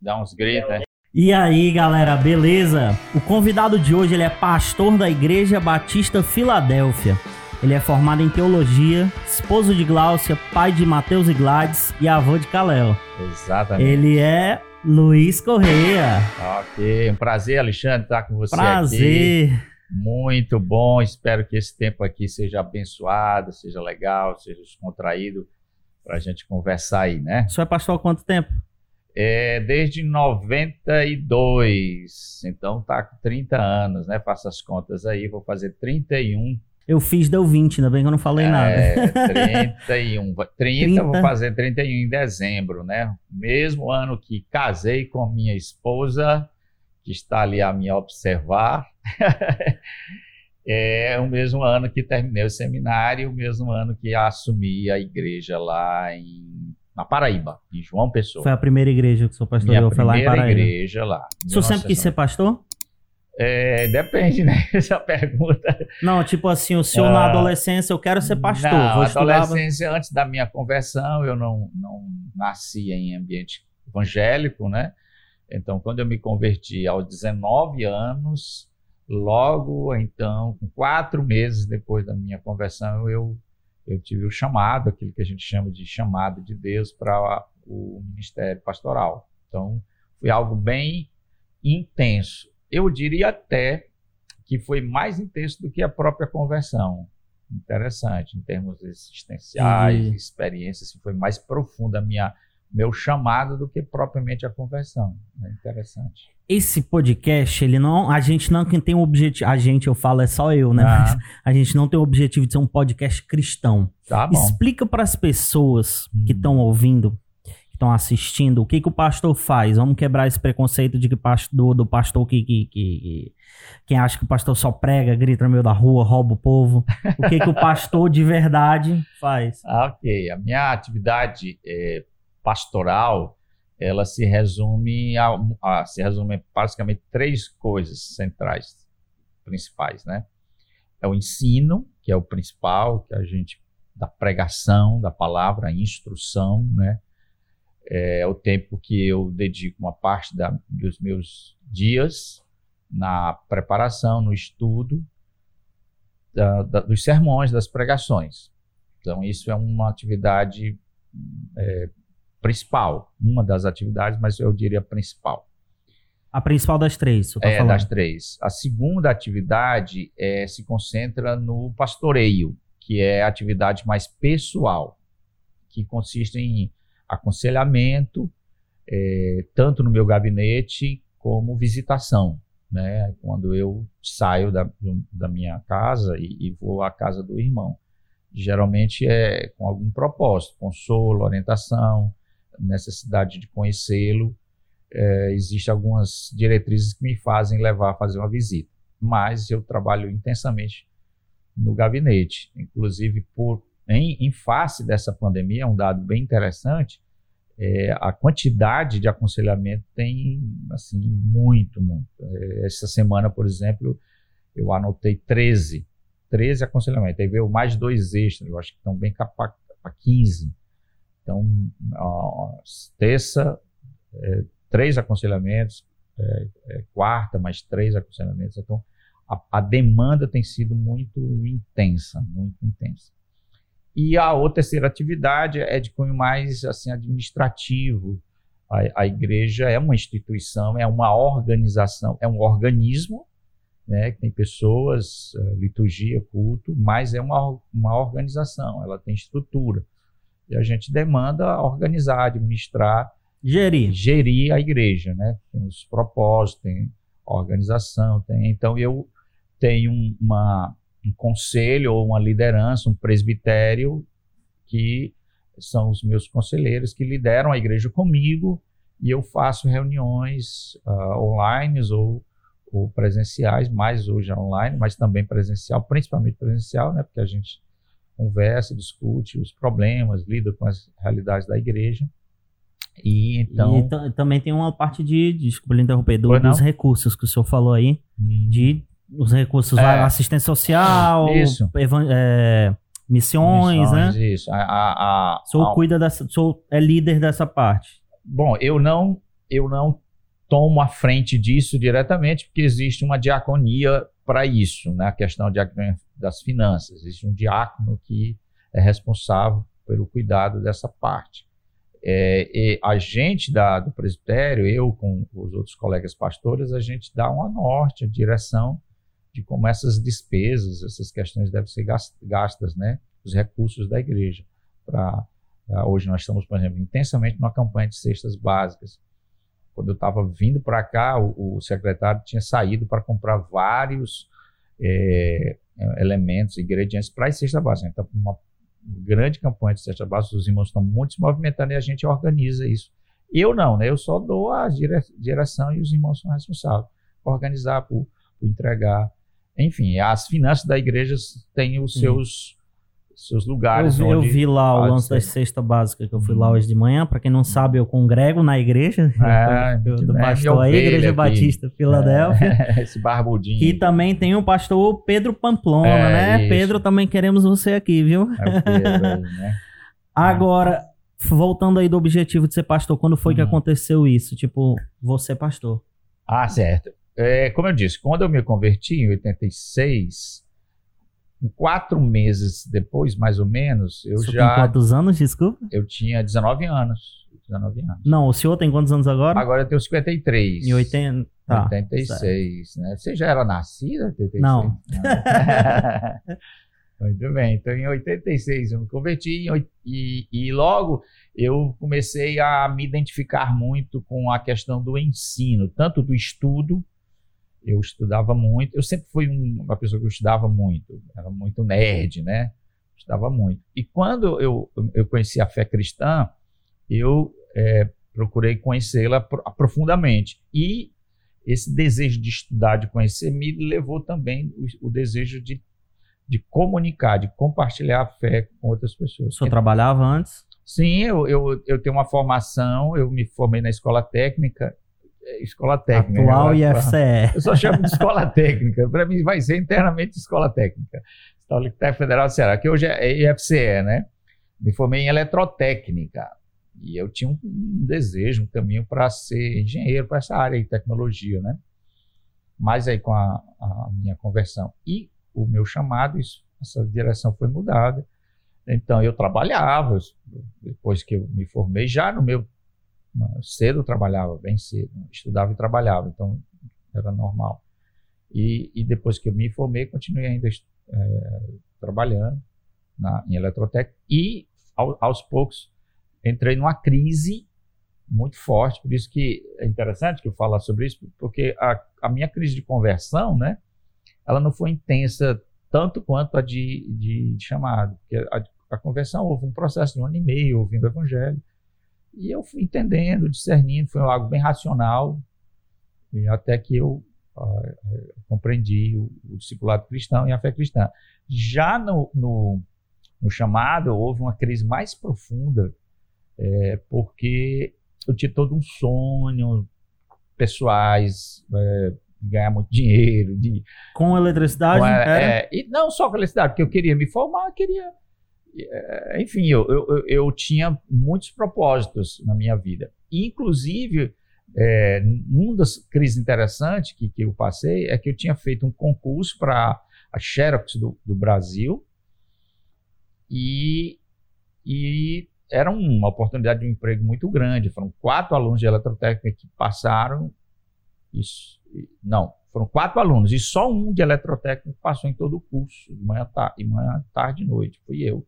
Dá uns gritos, né? E aí, galera, beleza? O convidado de hoje ele é pastor da Igreja Batista Filadélfia. Ele é formado em teologia, esposo de Gláucia, pai de Mateus e Gladys e avô de Caléo. Exatamente. Ele é Luiz Correia. Ok, um prazer, Alexandre, estar com você Prazer. aqui. Muito bom, espero que esse tempo aqui seja abençoado, seja legal, seja descontraído para a gente conversar aí, né? O senhor é pastor há quanto tempo? É, desde 92, então tá com 30 anos, né? Faça as contas aí, vou fazer 31. Eu fiz, deu 20, ainda bem que eu não falei nada. É, 31. 30, 30. vou fazer 31 em dezembro, né? Mesmo ano que casei com minha esposa, que está ali a me observar. é o mesmo ano que terminei o seminário, o mesmo ano que assumi a igreja lá em, na Paraíba, em João Pessoa. Foi a primeira igreja que o senhor minha pastoreou, foi lá em primeira Paraíba. igreja lá. O senhor sempre quis ser 1990. pastor? É, depende, né? Essa pergunta. Não, tipo assim, o senhor Ah. na adolescência, eu quero ser pastor, estudar. adolescência, antes da minha conversão, eu não, não nasci em ambiente evangélico, né? Então, quando eu me converti aos 19 anos, logo então, quatro meses depois da minha conversão, eu, eu tive o chamado, aquilo que a gente chama de chamado de Deus para o ministério pastoral. Então, foi algo bem intenso. Eu diria até que foi mais intenso do que a própria conversão. Interessante, em termos existenciais, Entendi. experiências, assim, foi mais profunda a minha meu chamado do que propriamente a conversão. É interessante. Esse podcast, ele não. A gente não tem o objetivo. A gente, eu falo, é só eu, né? Ah. Mas a gente não tem o objetivo de ser um podcast cristão. Tá. Explica para as pessoas que Hum. estão ouvindo, que estão assistindo, o que, que o pastor faz. Vamos quebrar esse preconceito de que pastor, do pastor que, que, que- que- Quem acha que o pastor só prega, grita no meio da rua, rouba o povo. O que, que o pastor de verdade faz? Ah, ok. A minha atividade eh, pastoral, ela se resume a, a- se resume basicamente três coisas centrais, principais, né? É o ensino, que é o principal, que a gente da pregação da palavra, a instrução, né? É o tempo que eu dedico uma parte da- dos meus dias na preparação, no estudo da- da- dos sermões, das pregações. Então, isso é uma atividade é, principal, uma das atividades, mas eu diria principal. A principal das três, tô É, falando. das três. A segunda atividade é, se concentra no pastoreio, que é a atividade mais pessoal, que consiste em aconselhamento, é, tanto no meu gabinete como visitação. Né? Quando eu saio da, da minha casa e, e vou à casa do irmão. Geralmente é com algum propósito, consolo, orientação, necessidade de conhecê-lo é, existem algumas diretrizes que me fazem levar a fazer uma visita. Mas eu trabalho intensamente no gabinete. Inclusive, por, em, em face dessa pandemia, é um dado bem interessante, é, a quantidade de aconselhamento tem, assim, muito, muito. É, essa semana, por exemplo, eu anotei 13, 13 aconselhamentos. Aí veio mais dois extras, eu acho que estão bem para 15. Então, ó, terça, é, três aconselhamentos, é, é, quarta, mais três aconselhamentos. Então, a, a demanda tem sido muito intensa, muito intensa. E a outra terceira atividade é de cunho mais assim administrativo. A, a igreja é uma instituição, é uma organização, é um organismo, né, que tem pessoas, eh, liturgia, culto, mas é uma, uma organização, ela tem estrutura. E a gente demanda organizar, administrar, Gerir. gerir a igreja, né? Tem os propósitos, tem organização, tem. Então eu tenho um- uma, um conselho ou uma liderança, um presbitério que são os meus conselheiros que lideram a igreja comigo e eu faço reuniões ah, online ou, ou presenciais, mais hoje online, mas também presencial, principalmente presencial, né? Porque a gente conversa, discute os problemas, lida com as realidades da igreja. E então. E ta- também tem uma parte de, desculpa interromper, do- dos recursos que o senhor falou aí, Hum, de os recursos, É. assistência social, Isso. é, missões, né? Isso. A, a, a- O senhor a- cuida dessa, senhor é líder dessa parte. Bom, eu não eu não tomo a frente disso diretamente, porque existe uma diaconia para isso, né? a questão de, das finanças. Existe um diácono que é responsável pelo cuidado dessa parte. É, a gente da, do presbitério, eu com os outros colegas pastores, a gente dá uma norte, a direção de como essas despesas, essas questões devem ser gastas, né? Os recursos da igreja. Pra, hoje nós estamos, por exemplo, intensamente numa campanha de cestas básicas. Quando eu estava vindo para cá, o, o, secretário tinha saído para comprar vários é, elementos, ingredientes para as cestas básicas. Então, uma grande campanha de cesta básica, os irmãos estão muito se movimentando e a gente organiza isso. Eu não, né? Eu só dou a dire direção e os irmãos são responsáveis por organizar, por, por entregar. Enfim, as finanças da igreja têm os seus seus lugares. Eu vi, eu vi lá o lance da cesta básica, que eu fui lá hoje de manhã. Para quem não sabe, eu congrego na igreja é, do pastor aí, Igreja aqui. Batista Filadélfia. É, esse barbudinho. E também tem o pastor Pedro Pamplona, é, né? Isso. Pedro, também queremos você aqui, viu? É o Pedro aí, né? Agora, voltando aí do objetivo de ser pastor, quando foi hum. que aconteceu isso? Tipo, você pastor. Ah, certo. É, como eu disse, quando eu me converti em 86, quatro meses depois, mais ou menos, eu Você já. Tem quantos anos, desculpa? Eu tinha 19 anos. 19 anos. Não, o senhor tem quantos anos agora? Agora eu tenho 53. Em 80. Tá, 86, certo. né? Você já era nascida? 86? Não. Não. Muito bem. Então, em 86 eu me converti e, e logo eu comecei a me identificar muito com a questão do ensino, tanto do estudo eu estudava muito. Eu sempre fui uma pessoa que eu estudava muito, era muito nerd, né? Estudava muito. E quando eu, eu conheci a fé cristã, eu é, procurei conhecê-la profundamente. E esse desejo de estudar, de conhecer, me levou também o, o desejo de, de comunicar, de compartilhar a fé com outras pessoas. Senhor trabalhava antes? Sim, eu, eu, eu tenho uma formação, eu me formei na escola técnica escola técnica. Atual e FCE. Eu só chamo de escola técnica. Para mim vai ser internamente escola técnica. Escola Federal do Ceará, que hoje é IFCE, né? Me formei em eletrotécnica. E eu tinha um, um desejo, um caminho para ser engenheiro para essa área de tecnologia, né? Mas aí com a, a minha conversão e o meu chamado, isso, essa direção foi mudada. Então eu trabalhava, depois que eu me formei, já no meu Cedo trabalhava, bem cedo. Estudava e trabalhava, então era normal. E, e depois que eu me formei, continuei ainda é, trabalhando na, em eletrotécnica e, ao, aos poucos, entrei numa crise muito forte. Por isso que é interessante que eu falar sobre isso, porque a, a minha crise de conversão, né, ela não foi intensa tanto quanto a de, de, de chamado. Porque a, a conversão houve um processo de um ano e meio ouvindo o evangelho e eu fui entendendo, discernindo, foi algo bem racional, até que eu uh, compreendi o, o, discipulado cristão e a fé cristã. Já no, no, no chamado, houve uma crise mais profunda, é, porque eu tinha todo um sonho pessoais, é, de ganhar muito dinheiro. De, com eletricidade? Com, é, é, e não só com eletricidade, porque eu queria me formar, queria é, enfim, eu, eu, eu tinha muitos propósitos na minha vida. Inclusive, é, uma das crises interessantes que, que eu passei é que eu tinha feito um concurso para a Xerox do, do Brasil e, e era uma oportunidade de um emprego muito grande. Foram quatro alunos de eletrotécnica que passaram. Isso, não, foram quatro alunos e só um de eletrotécnica passou em todo o curso, de manhã, tarde, manhã, tarde e noite. Fui eu.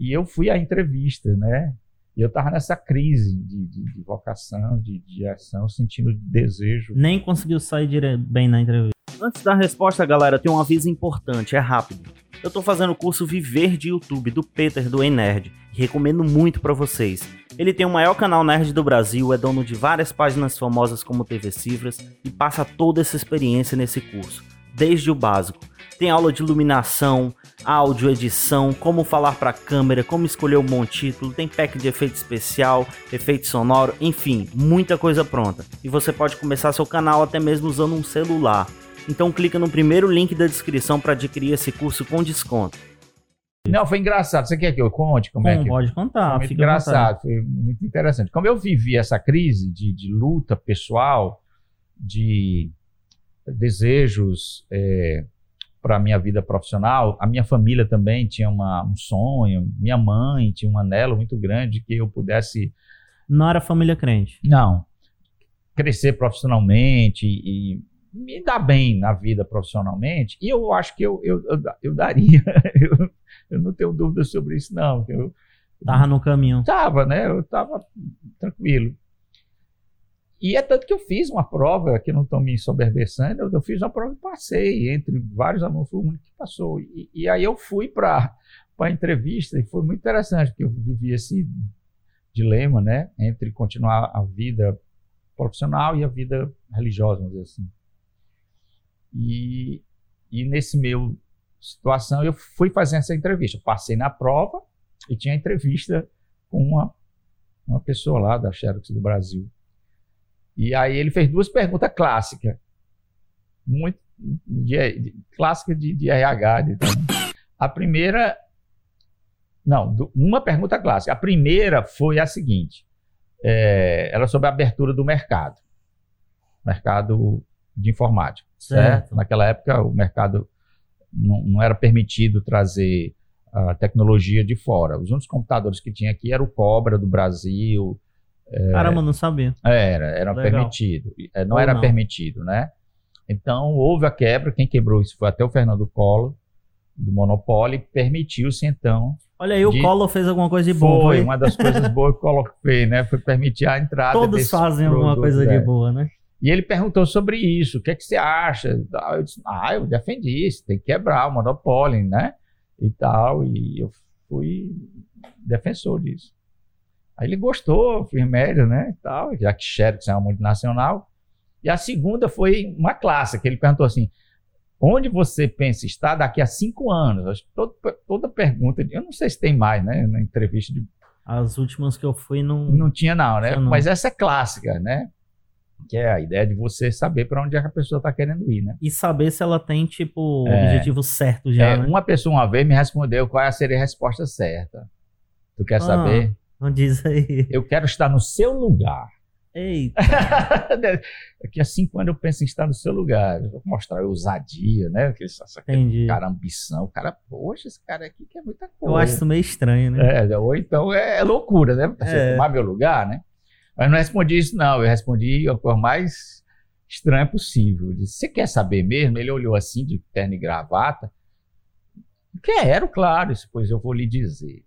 E eu fui à entrevista, né? E eu estava nessa crise de, de, de vocação, de, de, ação, sentindo desejo. Nem conseguiu sair bem na entrevista. Antes da resposta, galera, tem um aviso importante, é rápido. Eu estou fazendo o curso Viver de YouTube do Peter do Enerd recomendo muito para vocês. Ele tem o maior canal nerd do Brasil, é dono de várias páginas famosas como TV Cifras e passa toda essa experiência nesse curso, desde o básico tem aula de iluminação, áudio, edição, como falar para a câmera, como escolher um bom título, tem pack de efeito especial, efeito sonoro, enfim, muita coisa pronta. E você pode começar seu canal até mesmo usando um celular. Então clica no primeiro link da descrição para adquirir esse curso com desconto. Não, foi engraçado. Você quer que eu conte como, é que pode contar, foi muito vontade. engraçado, foi muito interessante. Como eu vivi essa crise de, de luta pessoal, de desejos para a minha vida profissional, a minha família também tinha uma- um sonho, minha mãe tinha um anelo muito grande que eu pudesse, Não era família crente. não, crescer profissionalmente e me dar bem na vida profissionalmente. E eu acho que eu, eu, eu, eu daria. eu, eu não tenho dúvida sobre isso, não. Eu, Tava no caminho. Tava, né? Eu tava tranquilo. E é tanto que eu fiz uma prova, que não estou me soberbecendo, eu, eu fiz uma prova e passei, entre vários alunos, fui o único que passou. E, e aí eu fui para a entrevista e foi muito interessante, porque eu vivi esse dilema, né? Entre continuar a vida profissional e a vida religiosa, vamos dizer assim. E, e nesse meu situação, eu fui fazer essa entrevista. Eu passei na prova, e tinha entrevista com uma, uma pessoa lá da Xerox do Brasil. E aí ele fez duas perguntas clássicas, muito de, de, clássica de, de RH. de- a primeira, não, do- uma pergunta clássica. A primeira foi a seguinte: é, era sobre a abertura do mercado, mercado de informática certo? Certo. Naquela época o mercado não, não era permitido trazer a tecnologia de fora. Os únicos computadores que tinha aqui era o Cobra do Brasil, Caramba, não sabia. era, era Legal. permitido, Eh, não Ou era não. permitido, né? Então houve a quebra, quem quebrou isso foi até o Fernando Collor, do Monopólio, permitiu-se então. Olha aí, o De- Collor fez alguma coisa de bom. foi Foi. uma das coisas boas que o Collor fez, né? Foi permitir a entrada. Todos fazem alguma produtos, coisa é. de boa, né? E ele perguntou sobre isso, o que, é que você acha? Ah, Eu disse, ah, eu defendi isso, tem que quebrar o monopólio, né? E tal, e eu fui defensor disso. Aí ele gostou, fiz média, né? E tal, já que Xerox é uma multinacional. E a segunda foi uma clássica, ele perguntou assim, onde você pensa estar daqui a cinco anos? Acho que toda, toda pergunta, eu não sei se tem mais, né? Na entrevista de As últimas que eu fui não. não tinha não, né? Não. Mas essa é clássica, né? Que é a ideia de você saber para onde é que a pessoa está querendo ir, né? E saber se ela tem, tipo, o É. objetivo certo já, É, né? Uma pessoa uma vez me respondeu qual seria a resposta certa. Tu quer Ah. saber? Não diz aí. Eu quero estar no seu lugar. Eita, Daqui a cinco anos eu penso em estar no seu lugar. Eu vou mostrar ousadia, né? Aquele, aquele entendi. cara, ambição. O cara, poxa, esse cara aqui quer muita coisa. Eu acho isso meio estranho, né? É, ou então é loucura, né? Você É. tomar meu lugar, né? Mas não respondi isso, não. Eu respondi a coisa mais estranha possível. Eu disse, você quer saber mesmo? Ele olhou assim, de terno e gravata. Quero, claro. Eu disse, pois eu vou lhe dizer.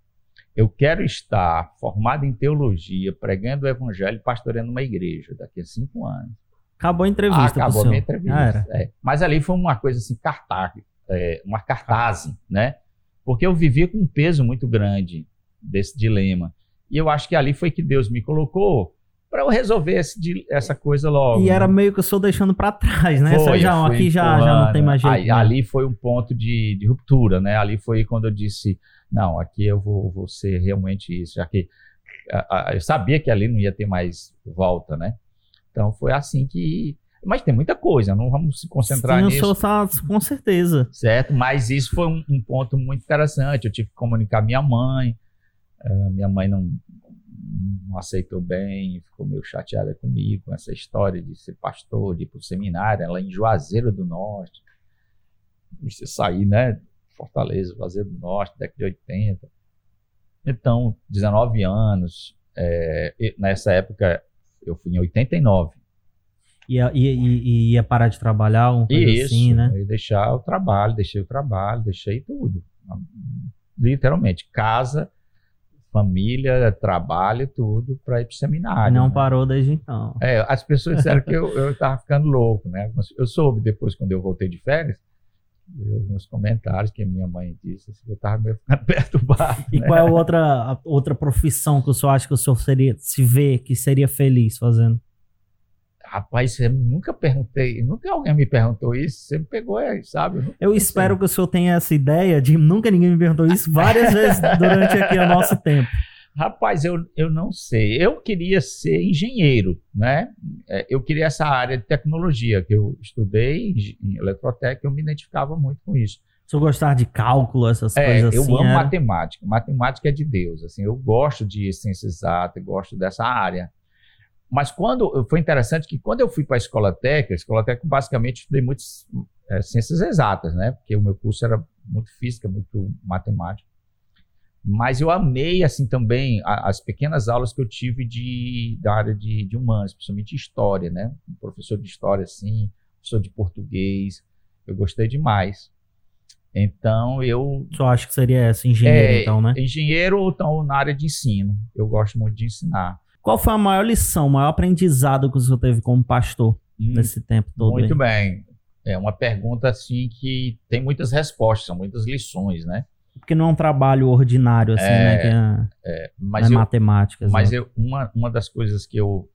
Eu quero estar formado em teologia, pregando o evangelho e pastoreando uma igreja daqui a cinco anos. Acabou a entrevista Ah, acabou a minha entrevista. Ah. É. Mas ali foi uma coisa assim, cartaz, é, uma cartaz, né? Porque eu vivia com um peso muito grande desse dilema. E eu acho que ali foi que Deus me colocou para eu resolver esse di- essa coisa logo. E né? era meio que eu sou deixando pra trás, né? Foi, já, eu aqui já, já não tem mais jeito. Aí, né? Ali foi um ponto de, de ruptura, né? Ali foi quando eu disse, não, aqui eu vou, vou ser realmente isso, já que a- a- eu sabia que ali não ia ter mais volta, né? Então foi assim que... Mas tem muita coisa, não vamos se concentrar Sim, eu nisso. sou só- com certeza. Certo? Mas isso foi um, um ponto muito interessante. Eu tive que comunicar minha mãe. eh, minha mãe não, não aceitou bem, ficou meio chateada comigo com essa história de ser pastor, de ir para o seminário, ela em Juazeiro do Norte. Você sair, né? Fortaleza, Juazeiro do Norte, década de 80. Então, 19 anos. e nessa época, eu fui em 89. Ia, ia, ia, ia parar de trabalhar, uma coisa Isso, assim, né? eu ia deixar o trabalho, deixei o trabalho, deixei tudo. Literalmente, casa, família, trabalho, tudo, para ir para o seminário. não né? parou desde então. É, as pessoas disseram que eu, eu tava ficando louco, né? Eu soube depois, quando eu voltei de férias, eu nos comentários que a minha mãe disse assim, eu tava meio ficando perturbado. E né? qual é a outra, outra profissão que o senhor acha que o senhor seria, se vê que seria feliz fazendo? Rapaz, eu nunca perguntei, nunca alguém me perguntou isso, você me pegou aí, sabe? Eu pensei. espero que o senhor tenha essa ideia de nunca ninguém me perguntou isso várias vezes durante aqui o nosso tempo. Rapaz, eu, eu não sei. Eu queria ser engenheiro, né? É, Eu queria essa área de tecnologia que eu estudei em eletrotécnica, eu me identificava muito com isso. Se eu gostar de cálculo, essas É, coisas eu assim. amo era- matemática. Matemática é de Deus. Assim, eu gosto de ciência exata, eu gosto dessa área. Mas quando foi interessante que quando eu fui para a escola técnica, a escola técnica basicamente estudei muitas eh, ciências exatas, né? Porque o meu curso era muito física, muito matemática. Mas eu amei assim também a- as pequenas aulas que eu tive de da área de, de humanas, principalmente história, né? Um professor de história assim, professor de português, eu gostei demais. Então eu Só acho que seria essa, engenheiro, é, então, né? Engenheiro ou então na área de ensino. Eu gosto muito de ensinar. Qual foi a maior lição, o maior aprendizado que o senhor teve como pastor nesse tempo todo? Hum, muito aí? bem. É uma pergunta assim que tem muitas respostas, são muitas lições, né? Porque não é um trabalho ordinário, assim, É, né? Que é, Mas, não é eu, matemática. mas eu, uma, uma das coisas que eu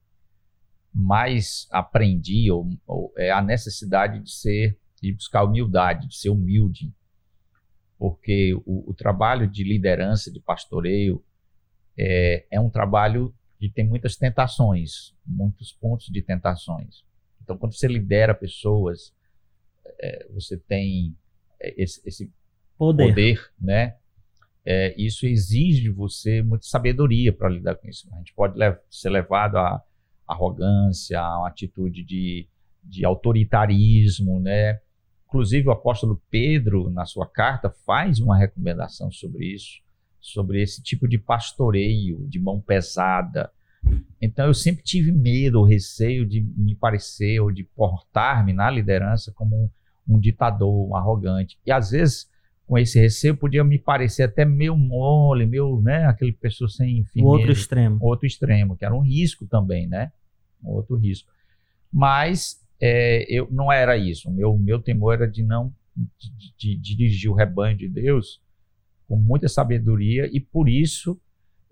mais aprendi ou, ou é a necessidade de ser de buscar humildade, de ser humilde, porque o, o trabalho de liderança, de pastoreio, é, é um trabalho que tem muitas tentações, muitos pontos de tentações. Então, quando você lidera pessoas, é, você tem esse, esse Poder. poder, né? É, isso exige de você muita sabedoria para lidar com isso. A gente pode lev- ser levado à arrogância, a uma atitude de, de autoritarismo, né? Inclusive o apóstolo Pedro, na sua carta, faz uma recomendação sobre isso, sobre esse tipo de pastoreio, de mão pesada. Então eu sempre tive medo receio de me parecer ou de portar-me na liderança como um, um ditador, um arrogante. E às vezes com esse receio podia me parecer até meio mole, meio, né, aquele pessoa sem O firmeza, outro extremo. outro extremo, que era um risco também, né? Outro risco. Mas é, eu não era isso. O meu, meu temor era de não de, de- de dirigir o rebanho de Deus com muita sabedoria e por isso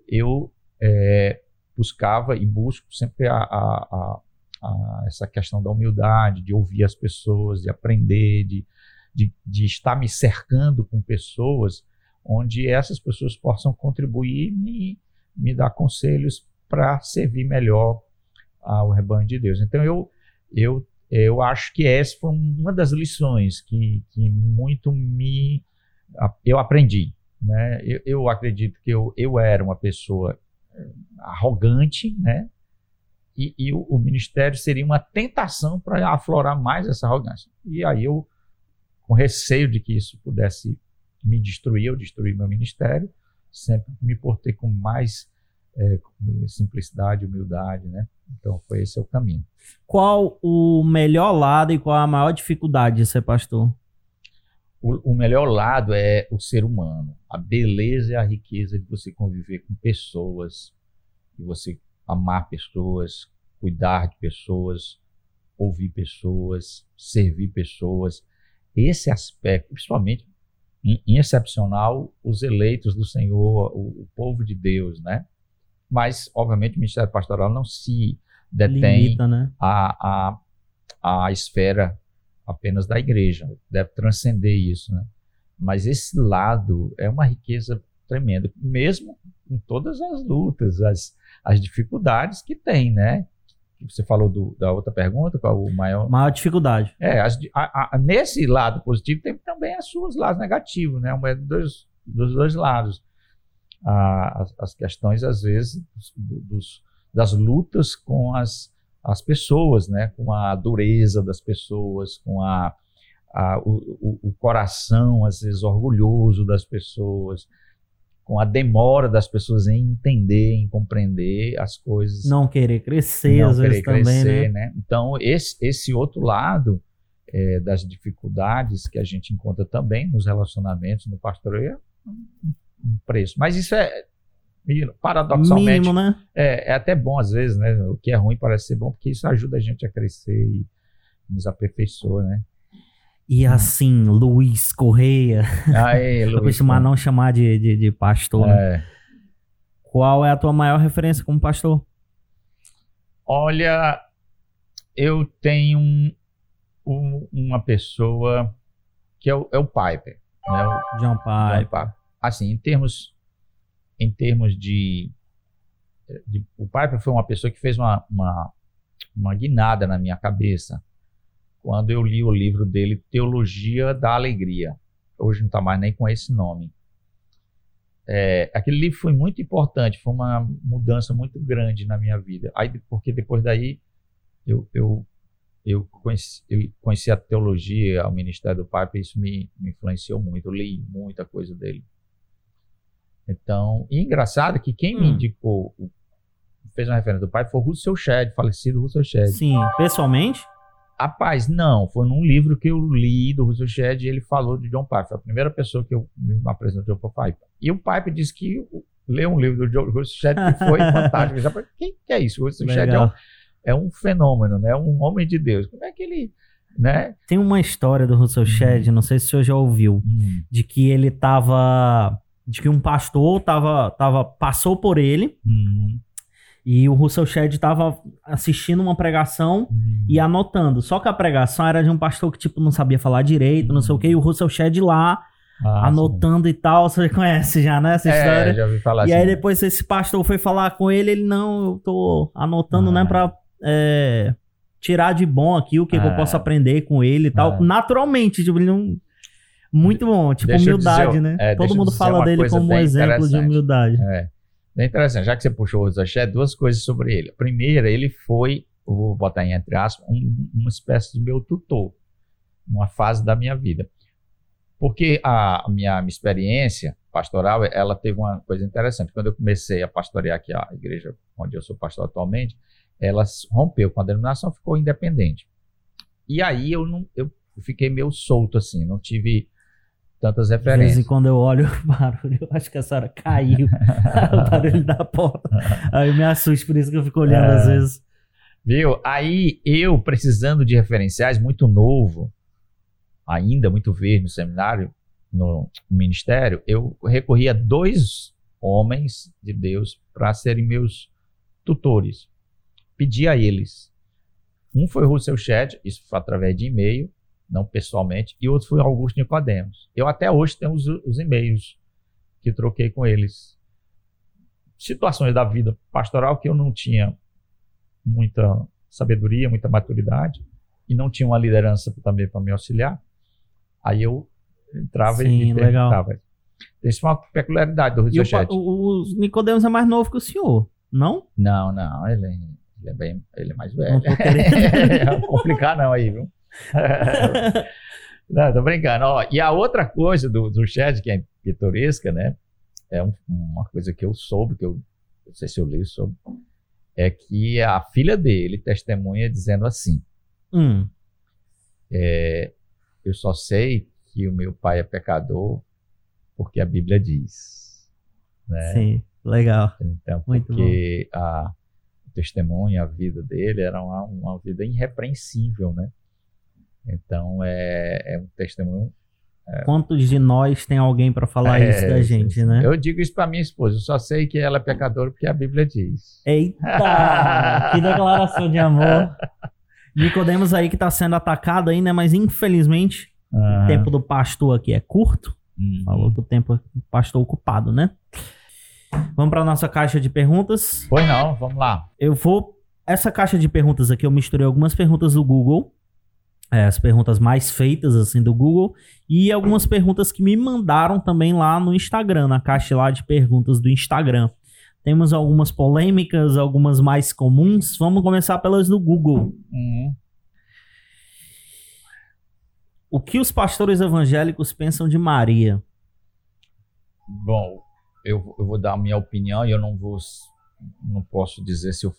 eu é, buscava e busco sempre a, a- a- essa questão da humildade, de ouvir as pessoas, de aprender, de, de, de estar me cercando com pessoas onde essas pessoas possam contribuir e me, me dar conselhos para servir melhor ao rebanho de Deus. Então eu eu eu acho que essa foi uma das lições que, que muito me eu aprendi, né? Eu, eu acredito que eu, eu era uma pessoa eh, arrogante, né? E, e o, o ministério seria uma tentação para aflorar mais essa arrogância. E aí eu, com receio de que isso pudesse me destruir, eu destruir meu ministério, sempre me portei com mais eh, simplicidade, humildade, né? Então foi esse o caminho. Qual o melhor lado e qual a maior dificuldade de ser pastor? O, o melhor lado é o ser humano, a beleza e a riqueza de você conviver com pessoas, de você amar pessoas, cuidar de pessoas, ouvir pessoas, servir pessoas. Esse aspecto, principalmente em, em excepcional, os eleitos do Senhor, o, o povo de Deus, né? Mas, obviamente, o ministério pastoral não se detém Limita, né? a, a, a esfera apenas da igreja, deve transcender isso, né? Mas esse lado é uma riqueza tremenda, mesmo com todas as lutas, as, as dificuldades que tem, né? Você falou do- da outra pergunta, qual o maior? Maior dificuldade. É, as a- a- nesse lado positivo tem também as suas lados negativos, né? Uma é dos, dos dois lados. Ah, as, as questões, às vezes, dos- dos- das lutas com as, as pessoas, né? Com a dureza das pessoas, com a, a- o, o- coração, às vezes, orgulhoso das pessoas, com a demora das pessoas em entender, em compreender as coisas Não querer crescer, não às vezes querer também, crescer, né? né? Então, esse, esse outro lado é, das dificuldades que a gente encontra também nos relacionamentos, no pastoreio, é um preço. Mas isso é, paradoxalmente, Mínimo, né? é, é até bom às vezes, né? O que é ruim parece ser bom, porque isso ajuda a gente a crescer e nos aperfeiçoa, né? E assim, Luiz Correia, eu Luiz, costumar não chamar de, de, de pastor. né? é, Qual é a tua maior referência como pastor? Olha, eu tenho um- um- uma pessoa que é o, é o Piper, né? O, John Pai. John Piper. Assim, em termos, em termos de, de- o Piper foi uma pessoa que fez uma, uma, uma guinada na minha cabeça quando eu li o livro dele, Teologia da Alegria. hoje não está mais nem com esse nome. É, aquele livro foi muito importante, foi uma mudança muito grande na minha vida. Aí, porque depois daí eu, eu, eu, conheci, eu conheci a teologia, o ministério do Papa, e isso me, me influenciou muito. Eu li muita coisa dele. Então, e engraçado que quem hum. me indicou, fez uma referência do pai, foi o Russell Shedd, falecido Russell Shedd. Sim, pessoalmente? Rapaz, não, foi num livro que eu li do Russell Shedd e ele falou de John Piper. Foi a primeira pessoa que eu me apresentou para o Piper. E o Piper disse que leu um livro do John Russell Shedd que foi fantástico. Já, quem que é isso? O Russell Shedd é um, é um fenômeno, né? É um homem de Deus. Como é que ele... Né? Tem uma história do Russell Shedd, hum. não sei se o senhor já ouviu, hum. de que ele estava de que um pastor tava, tava, passou por ele hum. E o Russell Shedd estava assistindo uma pregação uhum. e anotando. Só que a pregação era de um pastor que, tipo, não sabia falar direito, uhum. não sei o quê. E o Russell Shedd lá, ah, anotando sim. e tal. Você conhece já, né, essa é, história? já ouvi falar E assim. aí depois esse pastor foi falar com ele, ele, não, eu tô anotando, né, ah. né, pra é, tirar de bom aqui o que, ah. que, eu posso ah. aprender com ele e tal. Ah. Naturalmente, tipo, ele não... Muito bom, tipo, deixa humildade, dizer, né? É, Todo mundo fala dele como um exemplo de humildade. É. Interessante, já que você puxou o Rosaché, duas coisas sobre ele. A primeira, ele foi, vou botar em entre aspas, um, uma espécie de meu tutor, numa fase da minha vida. Porque a minha, minha experiência pastoral, ela teve uma coisa interessante. Quando eu comecei a pastorear aqui a igreja onde eu sou pastor atualmente, ela rompeu com a denominação, ficou independente. E aí eu não, eu fiquei meio solto assim, não tive tantas referências. De vez em quando eu olho o barulho, eu acho que a senhora caiu, o barulho da porta. Aí eu me assusto, por isso que eu fico olhando é, às vezes. Viu? Aí eu, precisando de referenciais, muito novo, ainda muito verde no seminário, no ministério, eu recorri a dois homens de Deus para serem meus tutores. Pedi a eles. Um foi o Russell Shedd, isso foi através de e-mail, não pessoalmente, e outro foi Augusto Nicodemos. Eu até hoje tenho os, os e-mails que troquei com eles. Situações da vida pastoral que eu não tinha muita sabedoria, muita maturidade, e não tinha uma liderança também para me auxiliar. Aí eu entrava Sim, e perguntava. Isso é uma peculiaridade do Rio o, o, o Nicodemos é mais novo que o senhor, não? Não, não, ele, ele é bem, ele é mais velho. Não tô querendo... complicar não aí, viu? Não, tô brincando. Ó, e a outra coisa do, do chat, que é pitoresca, né? É um, uma coisa que eu soube, que eu não sei se eu li sobre, é que a filha dele testemunha dizendo assim: hum. é, Eu só sei que o meu pai é pecador porque a Bíblia diz. Né? Sim, legal. Então, Muito porque bom. a testemunha, a vida dele era uma, uma vida irrepreensível, né? Então é, é um testemunho. É... Quantos de nós tem alguém para falar é, isso da gente, né? Eu digo isso para minha esposa, eu só sei que ela é pecadora porque a Bíblia diz. Eita! que declaração de amor. Nicodemos aí que está sendo atacado aí, né? Mas infelizmente uhum. o tempo do pastor aqui é curto. Uhum. Falou que o tempo do pastor ocupado, né? Vamos para nossa caixa de perguntas. Pois não, vamos lá. Eu vou. Essa caixa de perguntas aqui, eu misturei algumas perguntas do Google é, as perguntas mais feitas assim do Google e algumas perguntas que me mandaram também lá no Instagram, na caixa lá de perguntas do Instagram. Temos algumas polêmicas, algumas mais comuns. Vamos começar pelas do Google. Uhum. O que os pastores evangélicos pensam de Maria? Bom, eu, eu vou dar a minha opinião e eu não vou, não posso dizer se eu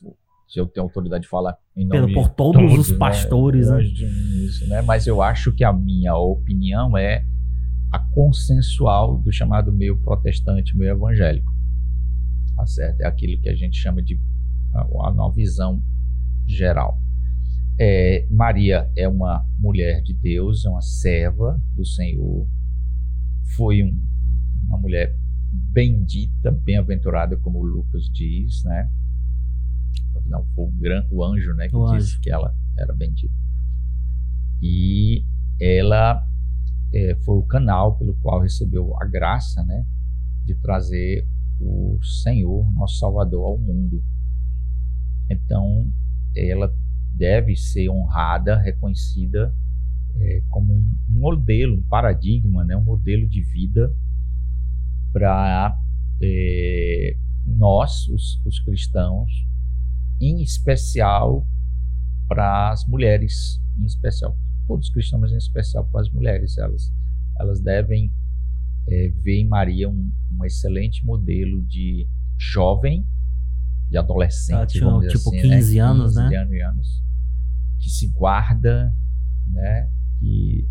se eu tenho autoridade de falar em nome Pelo, por todos, todos os né? pastores, né? Isso, né? Mas eu acho que a minha opinião é a consensual do chamado meio protestante, meio evangélico. Tá certo? É aquilo que a gente chama de uma visão geral. É, Maria é uma mulher de Deus, é uma serva do Senhor, foi um, uma mulher bendita, bem-aventurada, como Lucas diz, né? Afinal, foi o, gran, o anjo né, que o disse anjo. que ela era bendita. E ela é, foi o canal pelo qual recebeu a graça né, de trazer o Senhor, nosso Salvador, ao mundo. Então, ela deve ser honrada, reconhecida é, como um modelo, um paradigma, né, um modelo de vida para é, nós, os, os cristãos, em especial para as mulheres, em especial, todos os cristãos, mas em especial para as mulheres. Elas, elas devem é, ver em Maria um, um, excelente modelo de jovem, de adolescente, ah, tipo, tipo assim, 15 né? anos, 15 né? anos, que se guarda, né? Que,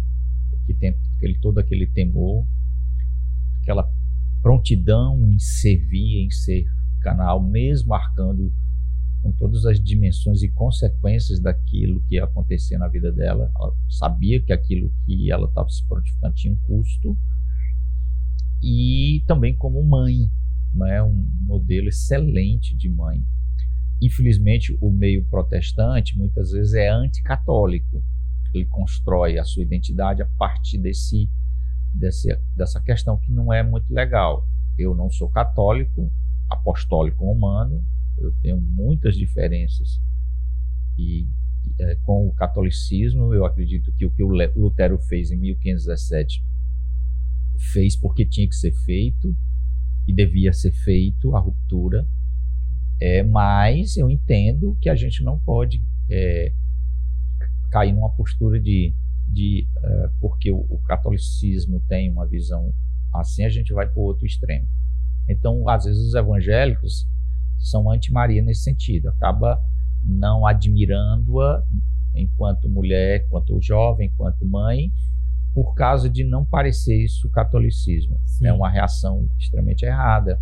que tem aquele, todo aquele temor, aquela prontidão em servir, em ser canal, mesmo marcando com todas as dimensões e consequências daquilo que ia acontecer na vida dela. Ela sabia que aquilo que ela estava se prontificando tinha um custo. E também como mãe, né? um modelo excelente de mãe. Infelizmente, o meio protestante muitas vezes é anticatólico. Ele constrói a sua identidade a partir desse, desse, dessa questão que não é muito legal. Eu não sou católico, apostólico romano, eu tenho muitas diferenças. E é, com o catolicismo eu acredito que o que o Lutero fez em 1517 fez porque tinha que ser feito e devia ser feito a ruptura. É, mas eu entendo que a gente não pode é, cair numa postura de, de uh, porque o, o, catolicismo tem uma visão assim a gente vai para o outro extremo. Então às vezes os evangélicos são anti-Maria nesse sentido. Acaba não admirando-a enquanto mulher, enquanto jovem, enquanto mãe, por causa de não parecer isso catolicismo. Sim. É uma reação extremamente errada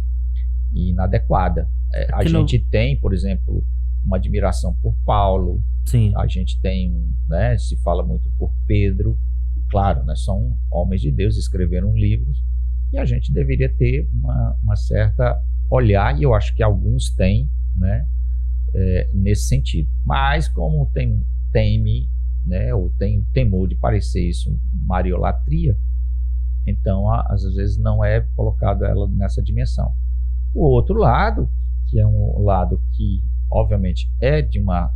e inadequada. É, a gente tem, por exemplo, uma admiração por Paulo. Sim. A gente tem, né, se fala muito por Pedro. Claro, né, são homens de Deus, escreveram livros e a gente deveria ter uma, uma certa olhar, e eu acho que alguns têm, né, é, nesse sentido. Mas como tem, teme, né, ou tem temor de parecer isso mariolatria, então a, às vezes não é colocado ela nessa dimensão. O outro lado, que é um lado que obviamente é de uma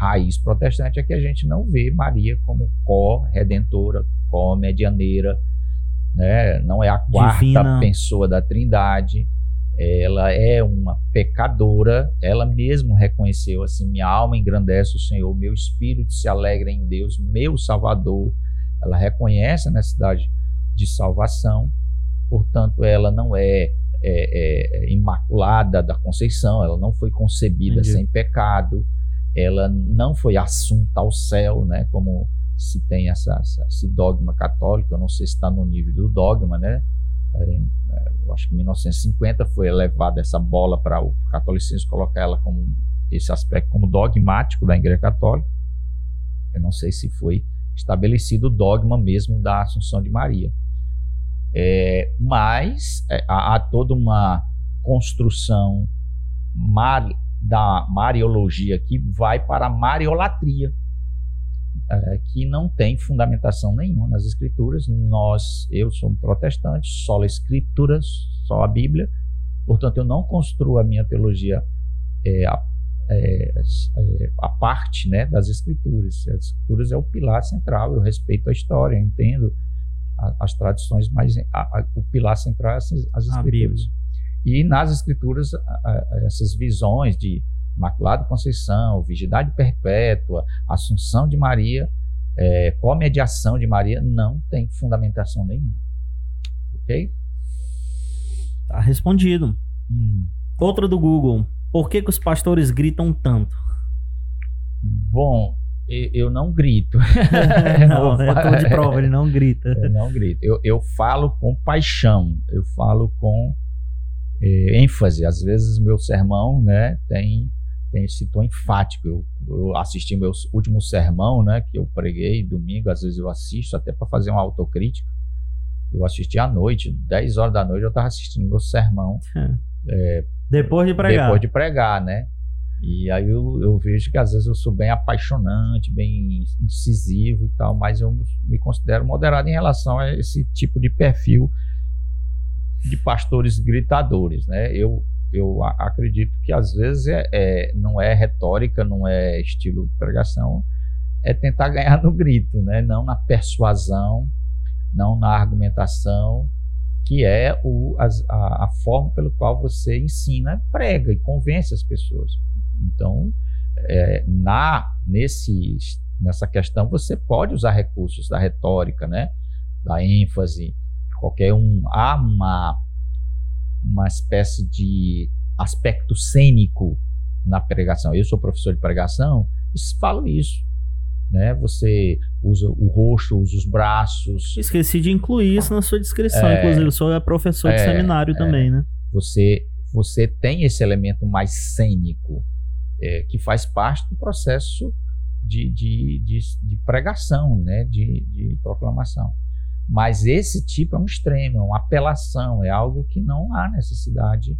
raiz protestante, é que a gente não vê Maria como co-redentora, co-medianeira, né? não é a quarta Divina. pessoa da Trindade ela é uma pecadora, ela mesmo reconheceu assim: minha alma engrandece o Senhor, meu espírito se alegra em Deus, meu Salvador. Ela reconhece a necessidade de salvação, portanto, ela não é, é, é imaculada da conceição, ela não foi concebida Entendi. sem pecado, ela não foi assunta ao céu, né? Como se tem essa, essa, esse dogma católico, eu não sei se está no nível do dogma, né? Eu acho que em 1950 foi elevada essa bola para o catolicismo colocar ela como esse aspecto como dogmático da Igreja Católica. Eu não sei se foi estabelecido o dogma mesmo da Assunção de Maria. É, mas é, há, há, toda uma construção mar, da mariologia que vai para a mariolatria é, que não tem fundamentação nenhuma nas escrituras. Nós, eu sou um protestante, só as escrituras, só a Bíblia. Portanto, eu não construo a minha teologia é, a, é, é, a, parte né, das escrituras. As escrituras é o pilar central. Eu respeito a história, eu entendo a, as tradições, mas a, o pilar central é as, as escrituras. E nas escrituras, essas visões de Imaculada Conceição, Virgindade Perpétua, Assunção de Maria, é, comediação de Maria, não tem fundamentação nenhuma. Ok? Tá respondido. Hum. Outra do Google. Por que, que os pastores gritam tanto? Bom, eu não grito. não, eu tô de prova, ele não grita. Eu não grito. Eu, eu falo com paixão, eu falo com é, ênfase. Às vezes meu sermão né, tem tem esse tom enfático. Eu, eu, assisti meu último sermão, né, que eu preguei domingo, às vezes eu assisto até para fazer uma autocrítica. Eu assisti à noite, 10 horas da noite eu estava assistindo meu sermão. É, depois de pregar. Depois de pregar, né? E aí eu, eu, vejo que às vezes eu sou bem apaixonante, bem incisivo e tal, mas eu me considero moderado em relação a esse tipo de perfil de pastores gritadores, né? Eu eu acredito que às vezes é, é, não é retórica, não é estilo de pregação, é tentar ganhar no grito, né? não na persuasão, não na argumentação, que é o, a, a forma pelo qual você ensina, prega e convence as pessoas. Então, é, na nesse, nessa questão, você pode usar recursos da retórica, né? da ênfase, qualquer um. Há uma, uma espécie de aspecto cênico na pregação. Eu sou professor de pregação, falo isso né? Você usa o rosto, usa os braços. Esqueci de incluir isso na sua descrição. É, Inclusive, eu sou professor é, de seminário é, também, né? Você, você tem esse elemento mais cênico é, que faz parte do processo de, de, de, de pregação, né? De, de proclamação. Mas esse tipo é um extremo, é uma apelação, é algo que não há necessidade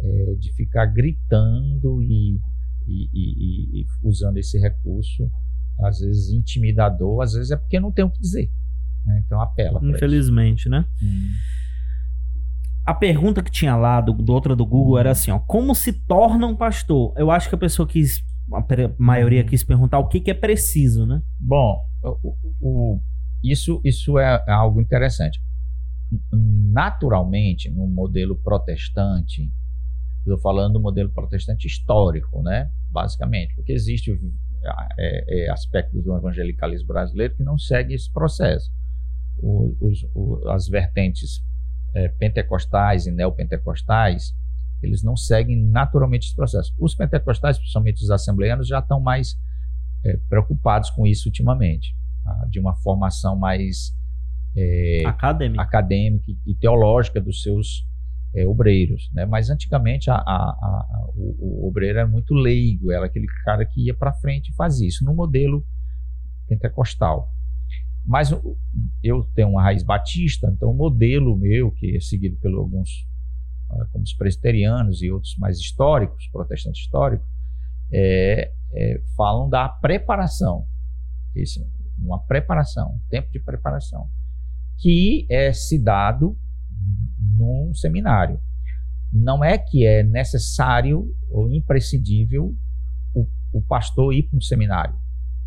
é, de ficar gritando e, e, e, e usando esse recurso às vezes intimidador, às vezes é porque não tem o que dizer. Né? Então apela. Infelizmente, né? Hum. A pergunta que tinha lá do, do outra do Google era assim: ó, como se torna um pastor? Eu acho que a pessoa quis, a maioria quis perguntar o que, que é preciso, né? Bom, o, o, isso, isso é algo interessante. Naturalmente, no modelo protestante, estou falando do modelo protestante histórico, né? Basicamente, porque existe é, é, aspectos do evangelicalismo brasileiro que não seguem esse processo. O, os, o, as vertentes é, pentecostais e neopentecostais, eles não seguem naturalmente esse processo. Os pentecostais, principalmente os assembleanos, já estão mais é, preocupados com isso ultimamente, de uma formação mais é, acadêmica. acadêmica e teológica dos seus é, obreiros, né? Mas antigamente a, a, a, o, o, obreiro era muito leigo, era aquele cara que ia para frente e fazia isso no modelo pentecostal. Mas eu tenho uma raiz batista, então o modelo meu, que é seguido por alguns, ah, como os presbiterianos e outros mais históricos, protestantes históricos, é, é, falam da preparação. Isso, uma preparação, um tempo de preparação, que é se dado num seminário. Não é que é necessário ou imprescindível o, o pastor ir para um seminário,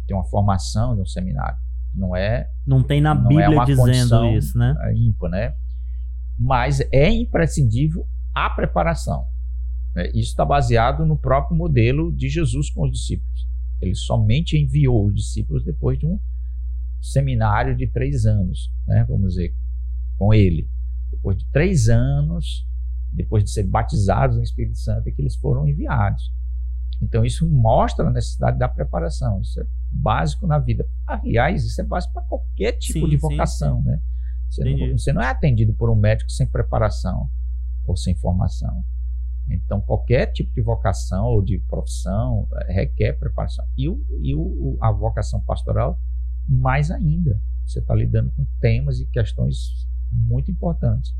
ter uma formação de um seminário. Não é. Não tem na não é Bíblia é dizendo isso, né? Ímpar, né? Mas é imprescindível a preparação. Né? Isso está baseado no próprio modelo de Jesus com os discípulos. Ele somente enviou os discípulos depois de um seminário de três anos, né? vamos dizer, com ele depois de três anos, depois de ser batizados no Espírito Santo, é que eles foram enviados. Então, isso mostra a necessidade da preparação. Isso é básico na vida. Aliás, isso é básico para qualquer tipo sim, de vocação. Sim, sim. Né? Você não, você, não, é atendido por um médico sem preparação ou sem formação. Então, qualquer tipo de vocação ou de profissão é, requer preparação. E, o, e o, a vocação pastoral, mais ainda. Você está lidando com temas e questões muito importantes.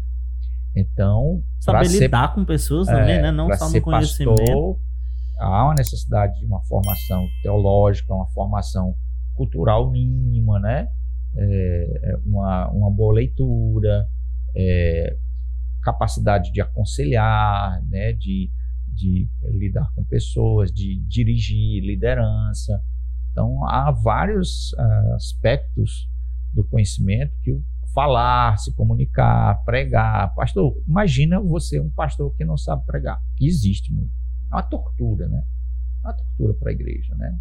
Então, saber lidar ser, com pessoas também, é, né? Não só no conhecimento. Pastor, há uma necessidade de uma formação teológica, uma formação cultural mínima, né? É, é uma, uma boa leitura, é, capacidade de aconselhar, né? De, de lidar com pessoas, de dirigir, liderança. Então, há vários uh, aspectos do conhecimento que o falar, se comunicar, pregar. Pastor, imagina você um pastor que não sabe pregar. Existe muito. É uma tortura, né? É uma tortura para a igreja, né?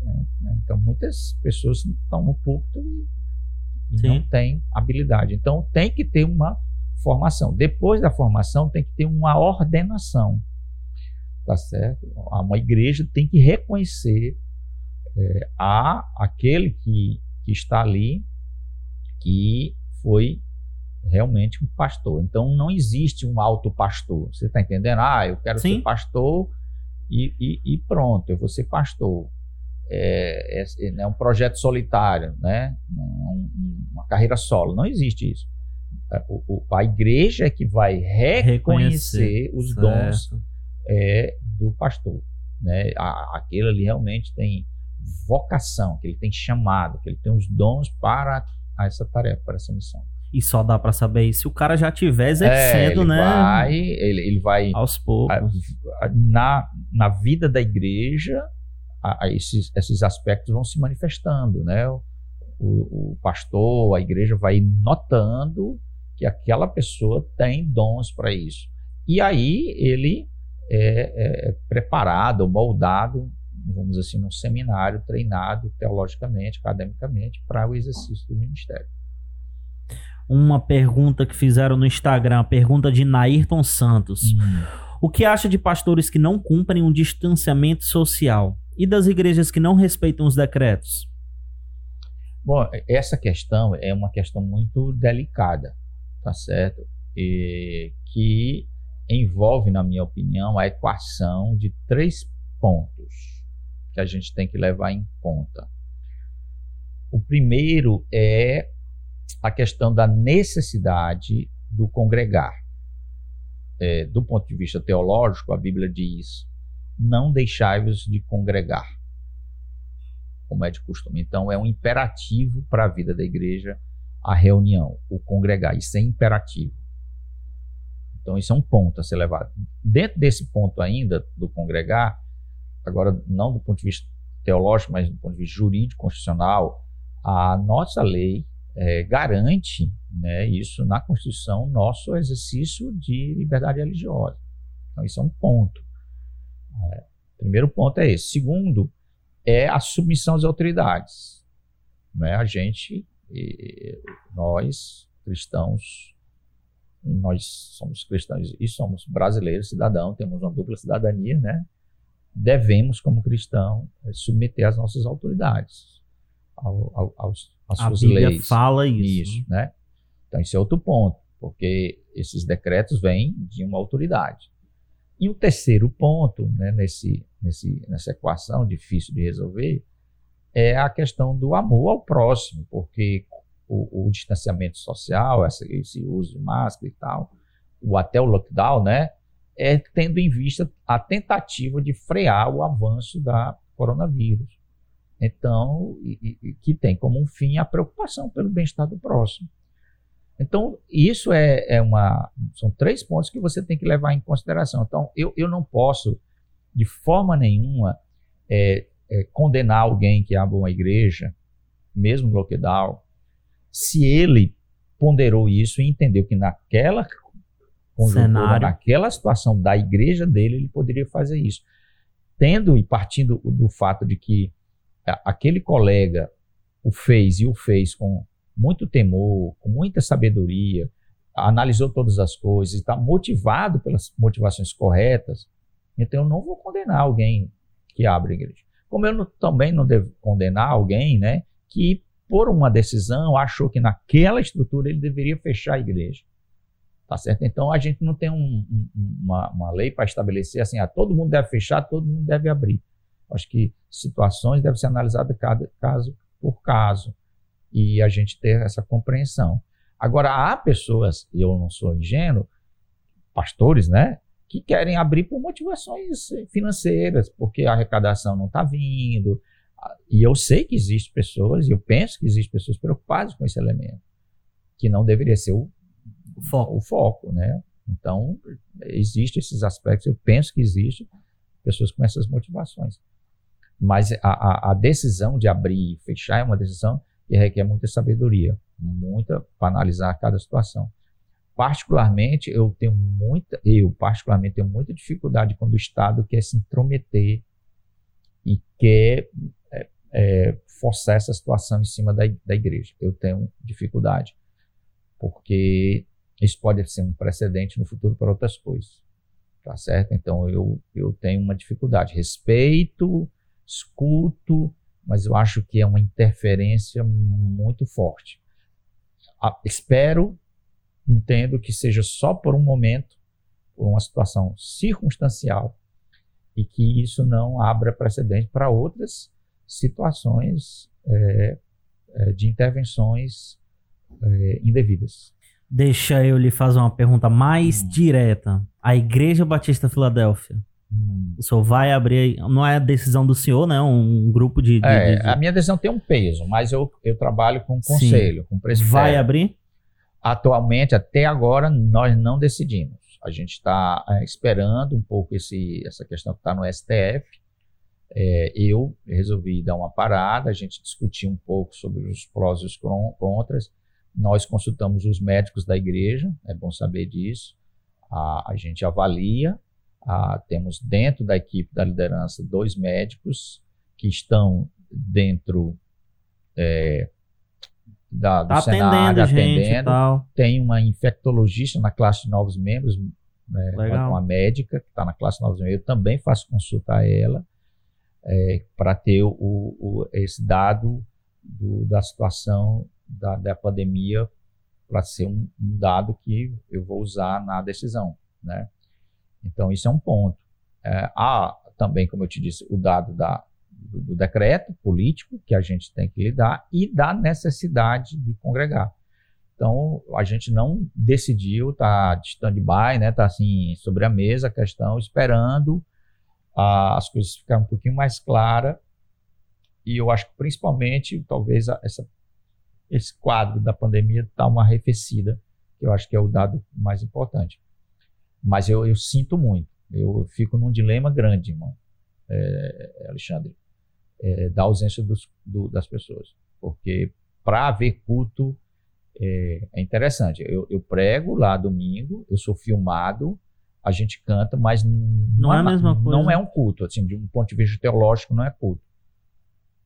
É, né? Então, muitas pessoas estão no púlpito e, e não têm habilidade. Então, tem que ter uma formação. Depois da formação, tem que ter uma ordenação. Tá certo? Uma igreja tem que reconhecer é, a aquele que, que está ali que foi realmente um pastor. Então não existe um alto pastor. Você está entendendo? Ah, eu quero Sim. ser pastor e, e, e, pronto, eu vou ser pastor. É, é, é um projeto solitário, né? Um, uma carreira solo. Não existe isso. É, o, o, a igreja é que vai reconhecer, reconhecer os dons é, do pastor. Né? A, aquele ali realmente tem vocação, que ele tem chamado, que ele tem os dons para a essa tarefa, para essa missão. E só dá para saber isso se o cara já tiver exercendo, é, né? Vai, ele, ele vai aos poucos. A, a, na, na vida da igreja, a, esses, esses aspectos vão se manifestando, né? O, o, pastor, a igreja vai notando que aquela pessoa tem dons para isso. E aí ele é, é preparado, moldado, vamos assim, num seminário, treinado teologicamente, academicamente, para o exercício do ministério. Uma pergunta que fizeram no Instagram, pergunta de Nairton Santos. Hum. O que acha de pastores que não cumprem um distanciamento social? E das igrejas que não respeitam os decretos? Bom, essa questão é uma questão muito delicada, tá certo? E que envolve, na minha opinião, a equação de três pontos que a gente tem que levar em conta. O primeiro é a questão da necessidade do congregar é, do ponto de vista teológico, a Bíblia diz: não deixai-vos de congregar, como é de costume. Então, é um imperativo para a vida da igreja a reunião, o congregar. Isso é imperativo. Então, isso é um ponto a ser levado. Dentro desse ponto ainda, do congregar, agora, não do ponto de vista teológico, mas do ponto de vista jurídico, constitucional, a nossa lei é, garante né, isso na Constituição, nosso exercício de liberdade religiosa. Então, isso é um ponto. É, primeiro ponto é esse. Segundo, é a submissão às autoridades. Né? A gente, nós, cristãos, nós somos cristãos e somos brasileiros, cidadãos, temos uma dupla cidadania, né? Devemos, como cristão, submeter às nossas autoridades, ao, ao, aos, às a suas Bíblia leis. fala isso. Isso, né? Então, isso é outro ponto, porque esses decretos vêm de uma autoridade. E o terceiro ponto, né, nesse, nesse, nessa equação difícil de resolver, é a questão do amor ao próximo, porque o, o distanciamento social, esse, esse uso de máscara e tal, o até o lockdown, né, é tendo em vista a tentativa de frear o avanço da coronavírus. Então, e, e, que tem como um fim a preocupação pelo bem-estar do próximo. Então, isso é, é, uma. São três pontos que você tem que levar em consideração. Então, eu, eu não posso, de forma nenhuma, é, é, condenar alguém que abre uma igreja, mesmo no lockdown, se ele ponderou isso e entendeu que naquela Cenário. naquela situação da igreja dele, ele poderia fazer isso. Tendo e partindo do fato de que aquele colega o fez e o fez com muito temor, com muita sabedoria, analisou todas as coisas, está motivado pelas motivações corretas, então eu não vou condenar alguém que abre a igreja. Como eu não, também não devo condenar alguém né, que, por uma decisão, achou que naquela estrutura ele deveria fechar a igreja. Tá certo? Então a gente não tem um, um, uma, uma, lei para estabelecer assim, ah, todo mundo deve fechar, todo mundo deve abrir. Acho que situações devem ser analisadas cada caso por caso e a gente ter essa compreensão. Agora, há pessoas, e eu não sou ingênuo, pastores, né, que querem abrir por motivações financeiras, porque a arrecadação não está vindo. E eu sei que existem pessoas, e eu penso que existem pessoas preocupadas com esse elemento, que não deveria ser o, o foco. O foco né? Então, existem esses aspectos, eu penso que existem pessoas com essas motivações. Mas a, a, a decisão de abrir e fechar é uma decisão que requer muita sabedoria, muita para analisar cada situação. Particularmente, eu tenho muita, eu particularmente tenho muita dificuldade quando o Estado quer se intrometer e quer é, é, forçar essa situação em cima da, da igreja. Eu tenho dificuldade, porque isso pode ser um precedente no futuro para outras coisas, tá certo? Então eu, eu tenho uma dificuldade. Respeito, escuto, mas eu acho que é uma interferência muito forte. Ah, espero, entendo que seja só por um momento, por uma situação circunstancial, e que isso não abra precedente para outras situações é, é, de intervenções é, indevidas. Deixa eu lhe fazer uma pergunta mais hum. direta. A Igreja Batista Filadélfia Hum. O senhor vai abrir, não é decisão do senhor, né? Um grupo de. de, é, de... A minha decisão tem um peso, mas eu, eu trabalho com conselho, Sim. com presbitério. Vai abrir? Atualmente, até agora, nós não decidimos. A gente está é, esperando um pouco esse, essa questão que está no STF. é, eu resolvi dar uma parada, a gente discutiu um pouco sobre os prós e os contras. Nós consultamos os médicos da igreja, é bom saber disso. A, a gente avalia, a, temos dentro da equipe da liderança dois médicos que estão dentro é, da, do tá Senado, atendendo, gente atendendo. tal. Tem uma infectologista na classe de novos membros, né, uma médica que está na classe de novos membros. Eu também faço consulta a ela é, para ter o, o- esse dado do- da situação da, da pandemia para ser um, um dado que eu vou usar na decisão, né? Então isso é um ponto. É, há também, como eu te disse, o dado da, do, do decreto político que a gente tem que lidar e da necessidade de congregar. Então a gente não decidiu, tá de stand-by, né? Tá assim sobre a mesa a questão, esperando ah, as coisas ficarem um pouquinho mais claras. E eu acho que principalmente, talvez, a- essa, esse quadro da pandemia está uma arrefecida, que eu acho que é o dado mais importante. Mas eu, eu sinto muito, eu fico num dilema grande, irmão, é, Alexandre, é, da ausência dos- do- das pessoas. Porque para haver culto é, é interessante. Eu, eu prego lá domingo, eu sou filmado, a gente canta, mas não, é a mesma coisa. Não é um culto, assim, de um ponto de vista teológico, não é culto.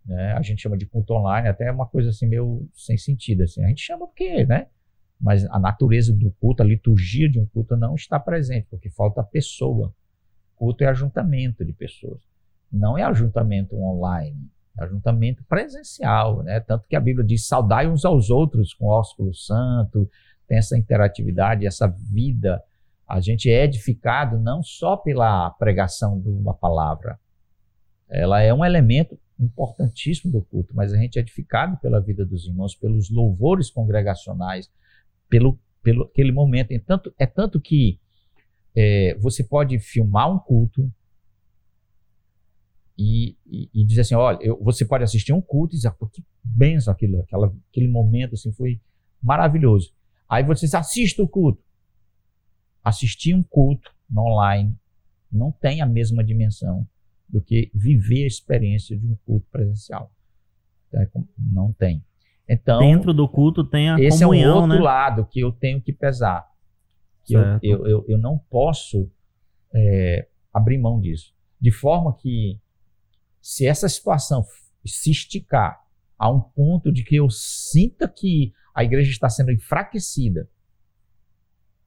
Né? A gente chama de culto online, até é uma coisa assim meio sem sentido. Assim. A gente chama porque, né? Mas a natureza do culto, a liturgia de um culto não está presente, porque falta pessoa. Culto é ajuntamento de pessoas. Não é ajuntamento online, é ajuntamento presencial, né? Tanto que a Bíblia diz: saudai uns aos outros com ósculo santo, tem essa interatividade, essa vida. A gente é edificado não só pela pregação de uma palavra, ela é um elemento importantíssimo do culto, mas a gente é edificado pela vida dos irmãos, pelos louvores congregacionais, pelo, pelo aquele momento. E tanto, é tanto que é, você pode filmar um culto e, e, e dizer assim, olha, eu- você pode assistir um culto e dizer, pô, que benção aquilo, aquela, aquele momento assim foi maravilhoso. Aí vocês assistem o culto. Assistir um culto online não tem a mesma dimensão do que viver a experiência de um culto presencial. É, Não tem. Então, Dentro do culto tem a esse é um comunhão, outro né? lado que eu tenho que pesar. Que eu, eu, eu, eu não posso é, abrir mão disso. De forma que, se essa situação se esticar a um ponto de que eu sinta que a igreja está sendo enfraquecida,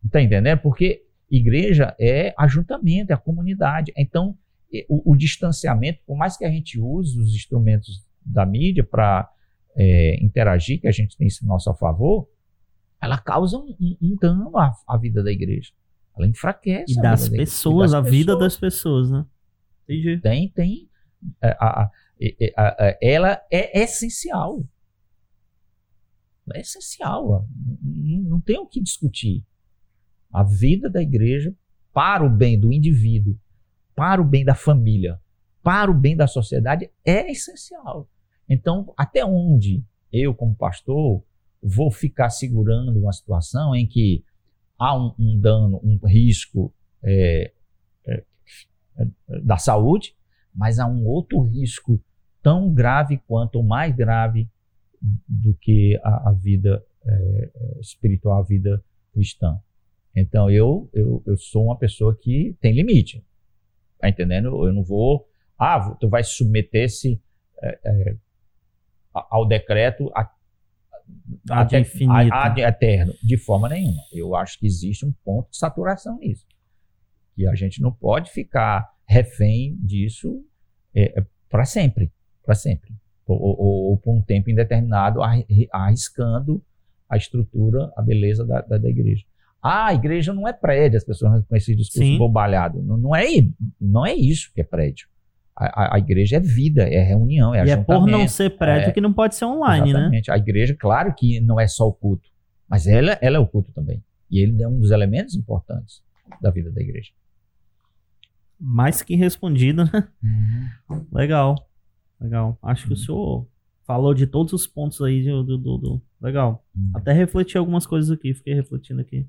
está entendendo? Porque igreja é ajuntamento, é a comunidade. Então, o, o distanciamento, por mais que a gente use os instrumentos da mídia para interagir, que a gente tem isso a nosso favor, ela causa um, um- um dano à, à vida da igreja. Ela enfraquece E a das vida da igreja. pessoas, E a das vida pessoas. das pessoas, né? Entendi. Tem, tem. é, a- a- é, é, a- a- ela é essencial. É essencial. Não, não tem o que discutir. A vida da igreja, para o bem do indivíduo, para o bem da família, para o bem da sociedade, é essencial. Então, até onde eu, como pastor, vou ficar segurando uma situação em que há um, um dano, um risco é, é, da saúde, mas há um outro risco tão grave quanto ou mais grave do que a, a vida é, espiritual, a vida cristã. Então eu, eu, eu sou uma pessoa que tem limite. Tá entendendo? Eu não vou. Ah, tu vai submeter-se é, é, a- ao decreto a- Ad até- infinito. a- ad eterno. De forma nenhuma. Eu acho que existe um ponto de saturação nisso. E a gente não pode ficar refém disso para sempre. Para sempre. Ou, ou- ou por um tempo indeterminado, arri- arriscando a estrutura, a beleza da, da, da igreja. Ah, a igreja não é prédio, as pessoas com esse discurso Sim. bobalhado. Não, não, é, não é isso que é prédio. A, a- a igreja é vida, é reunião, é E é por não ser prédio É. que não pode ser online, né? Exatamente. A igreja, claro que não é só o culto, mas ela, ela é o culto também. E ele é um dos elementos importantes da vida da igreja. Mais que respondido, né? Legal. Legal. Acho que o senhor falou de todos os pontos aí do- do- do- Legal. Uhum. Até refleti algumas coisas aqui, fiquei refletindo aqui.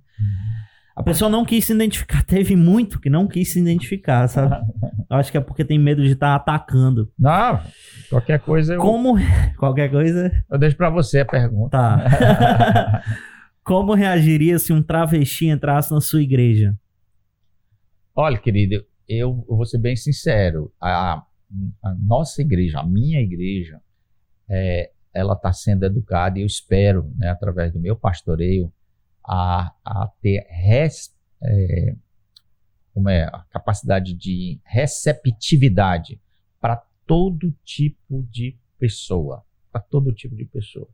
A pessoa não quis se identificar. Teve muito que não quis se identificar, sabe? Eu acho que é porque tem medo de estar tá atacando. Não, qualquer coisa eu. Como. Qualquer coisa. Eu deixo para você a pergunta. Tá. Como reagiria se um travesti entrasse na sua igreja? Olha, querido, eu, eu vou ser bem sincero. A, a nossa igreja, a minha igreja, é, ela está sendo educada e eu espero, né, através do meu pastoreio, a, a ter res, é, como é, a capacidade de receptividade para todo tipo de pessoa, para todo tipo de pessoa.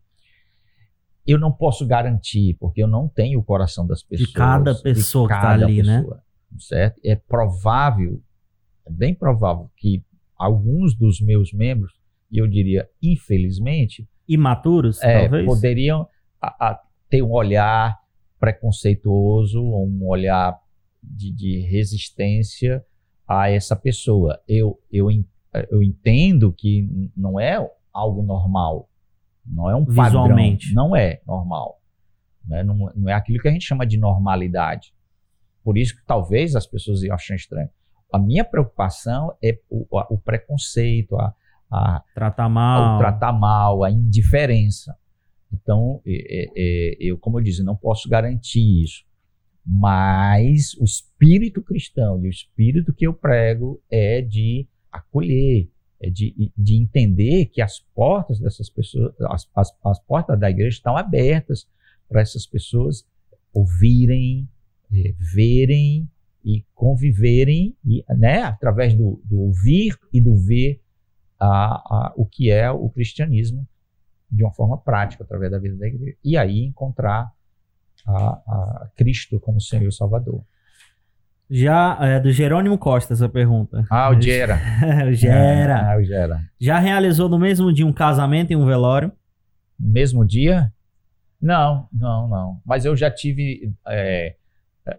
Eu não posso garantir, porque eu não tenho o coração das pessoas. De cada pessoa tá cada que está ali, né? pessoa, né? Certo? É provável, é bem provável que alguns dos meus membros, e eu diria infelizmente, imaturos, é, talvez, poderiam a, a, ter um olhar preconceituoso, um olhar de, de resistência a essa pessoa. Eu, eu, eu entendo que não é algo normal, não é um padrão, não é normal. Né? Não, não é aquilo que a gente chama de normalidade. Por isso que talvez as pessoas achem estranho. A minha preocupação é o, o preconceito, a, a, tratar mal. tratar mal, a indiferença. Então, é, é, eu, como eu disse, não posso garantir isso. Mas o espírito cristão e o espírito que eu prego é de acolher, é de, de entender que as portas dessas pessoas, as, as, as portas da igreja estão abertas para essas pessoas ouvirem, é, verem e conviverem, e, né, através do, do ouvir e do ver a, a, o que é o cristianismo de uma forma prática, através da vida da igreja. E aí encontrar a, a Cristo como Senhor e Salvador. Já é do Jerônimo Costa essa pergunta. Ah, o Gera. o Gera. Ah, o Gera. Já realizou no mesmo dia um casamento e um velório? Mesmo dia? Não, não, não. Mas eu já tive é,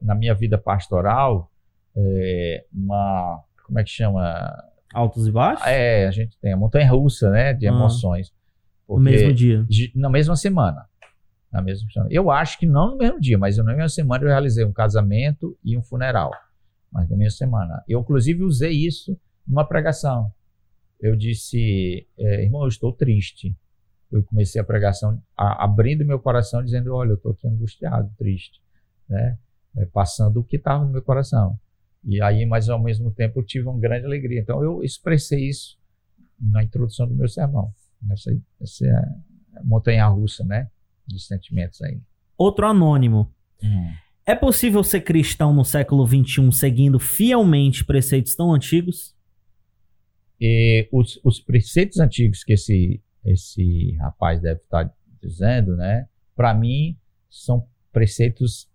na minha vida pastoral é, uma como é que chama? Altos e baixos? É, a gente tem a montanha russa, né, de ah. emoções. no mesmo dia? Na mesma semana. Na mesma semana. Eu acho que não no mesmo dia, mas na mesma semana eu realizei um casamento e um funeral. Mas na mesma semana. Eu, inclusive, usei isso numa pregação. Eu disse, é, irmão, eu estou triste. Eu comecei a pregação a, abrindo meu coração, dizendo, olha, eu estou aqui angustiado, triste, né? É, passando o que estava no meu coração. E aí, mas ao mesmo tempo, eu tive uma grande alegria. Então, eu expressei isso na introdução do meu sermão. Essa, essa é montanha russa, né? De sentimentos aí. Outro anônimo. Hum. É possível ser cristão no século XXI seguindo fielmente preceitos tão antigos? E os, os preceitos antigos que esse, esse rapaz deve estar dizendo, né? Para mim, são preceitos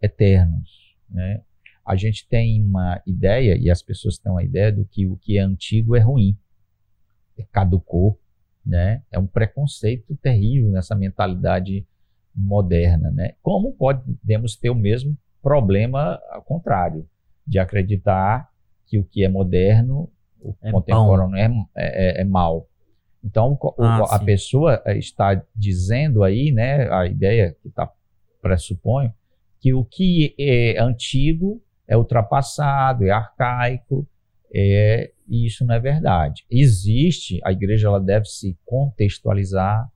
eternos, né? A gente tem uma ideia, e as pessoas têm uma ideia, do que o que é antigo é ruim, é caducou, né? É um preconceito terrível nessa mentalidade moderna, né? Como podemos ter o mesmo problema ao contrário, de acreditar que o que é moderno, o é contemporâneo é, é, é, mal. Então, ah, a sim. pessoa está dizendo aí, né, a ideia que está pressuponho, que o que é antigo é ultrapassado, é arcaico, é, e isso não é verdade. Existe, a igreja ela deve se contextualizar,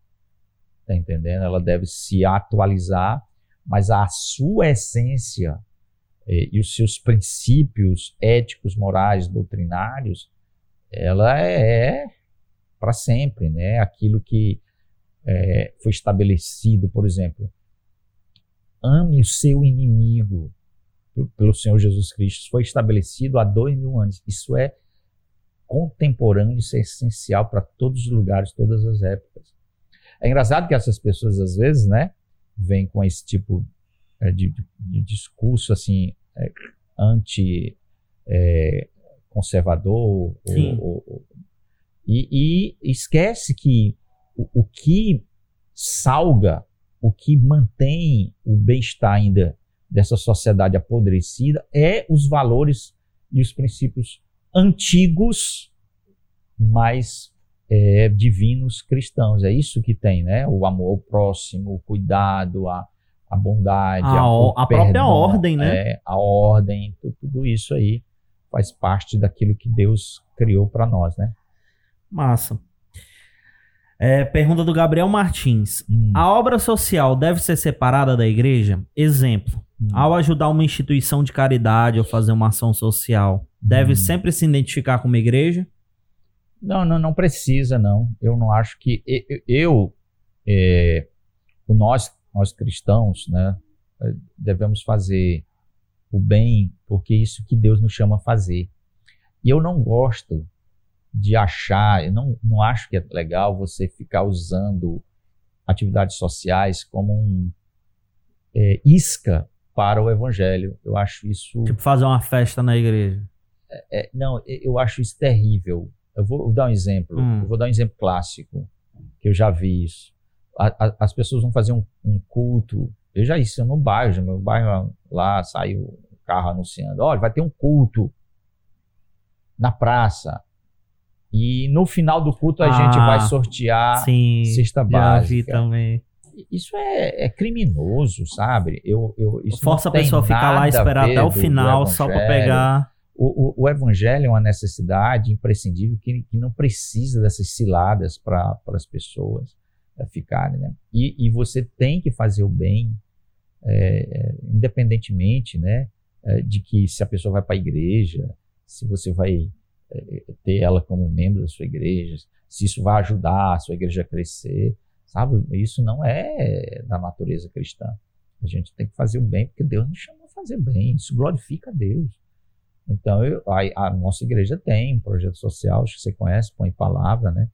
tá entendendo? Ela deve se atualizar, mas a sua essência é, e os seus princípios éticos, morais, doutrinários, ela é, é para sempre, né? Aquilo que é, foi estabelecido, por exemplo, ame o seu inimigo, pelo Senhor Jesus Cristo foi estabelecido há dois mil anos. Isso é contemporâneo, isso é essencial para todos os lugares, todas as épocas. É engraçado que essas pessoas, às vezes, né, vêm com esse tipo é, de, de, de, discurso assim, é, anti-conservador, é, e, e, esquece que o, o que salga, o que mantém o bem-estar ainda dessa sociedade apodrecida é os valores e os princípios antigos, mas é, divinos cristãos. É isso que tem, né? O amor ao próximo, o cuidado, a, a bondade, A a, a própria perdão, ordem, né? é, a ordem, tu- tudo isso aí faz parte daquilo que Deus criou para nós, né? Massa. É, pergunta do Gabriel Martins. Hum, A obra social deve ser separada da igreja? Exemplo. Hum. Ao ajudar uma instituição de caridade ou fazer uma ação social, deve Hum. sempre se identificar como igreja? Não, não, não precisa, não. Eu não acho que eu, é, nós, nós cristãos, né, eh, devemos fazer o bem, porque é isso que Deus nos chama a fazer. E eu não gosto de achar, eu não, não acho que é legal você ficar usando atividades sociais como um é, isca para o evangelho. Eu acho isso Tipo, fazer uma festa na igreja. é, não, e- eu acho isso terrível. Eu vou, vou dar um exemplo. Hum. Eu vou dar um exemplo clássico, que eu já vi isso. A- a- as pessoas vão fazer um, um culto. Eu já isso no bairro, no meu bairro lá saiu um carro anunciando: olha, vai ter um culto na praça. E no final do culto a Ah, gente vai sortear. Sim, cesta já vi básica. também. Isso é, é criminoso, sabe? Eu, eu, Força a pessoa a ficar lá e esperar até o final só evangelho. pegar. O, o, o evangelho é uma necessidade imprescindível que, que não precisa dessas ciladas para as pessoas eh, ficarem. Né? E, e você tem que fazer o bem, eh, independentemente né, de que se a pessoa vai para a igreja, se você vai eh, ter ela como membro da sua igreja, se isso vai ajudar a sua igreja a crescer. Sabe? Isso não é da natureza cristã. A gente tem que fazer o bem porque Deus nos chamou a fazer bem. Isso glorifica a Deus. Então, eu- a, a nossa igreja tem um projeto social, acho que você conhece, põe palavra, né?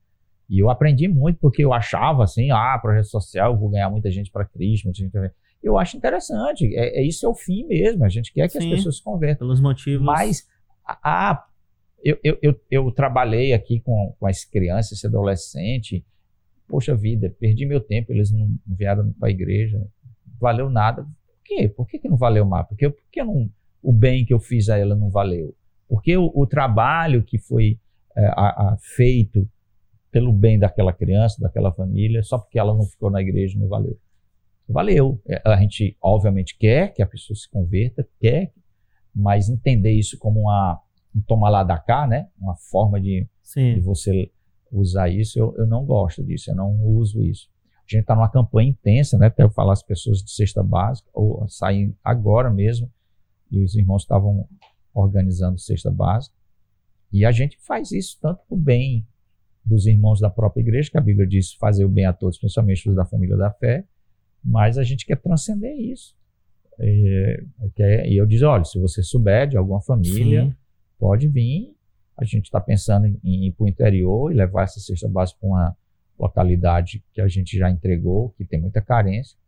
E eu aprendi muito porque eu achava assim, ah, projeto social, eu vou ganhar muita gente para Cristo. muita gente Eu acho interessante, é, é isso é o fim mesmo. A gente quer que Sim. as pessoas se convertam. Pelos motivos. Mas, ah, eu, eu, eu, eu trabalhei aqui com, com as crianças, esse adolescente. Poxa vida, perdi meu tempo, eles não vieram para a igreja. Valeu nada. Por quê? Por que, que não valeu mais? Porque, por que não, o bem que eu fiz a ela não valeu? Porque o, o trabalho que foi é, a- a- feito pelo bem daquela criança, daquela família, só porque ela não ficou na igreja não valeu. Valeu. É, A gente, obviamente, quer que a pessoa se converta, quer mas entender isso como uma, um tomar lá da cá, né? Uma forma de, de você usar isso, eu, eu não gosto disso, eu não uso isso. A gente está numa campanha intensa, né? Até eu falar as pessoas de cesta básica, ou saem agora mesmo, e os irmãos estavam organizando cesta básica. E a gente faz isso tanto para o bem dos irmãos da própria igreja, que a Bíblia diz fazer o bem a todos, principalmente os da família da fé, mas a gente quer transcender isso. É, quer- e eu digo, olha, se você souber de alguma família, Sim. pode vir. A gente está pensando em, ir para o interior e levar essa cesta básica para uma localidade que a gente já entregou, que tem muita carência.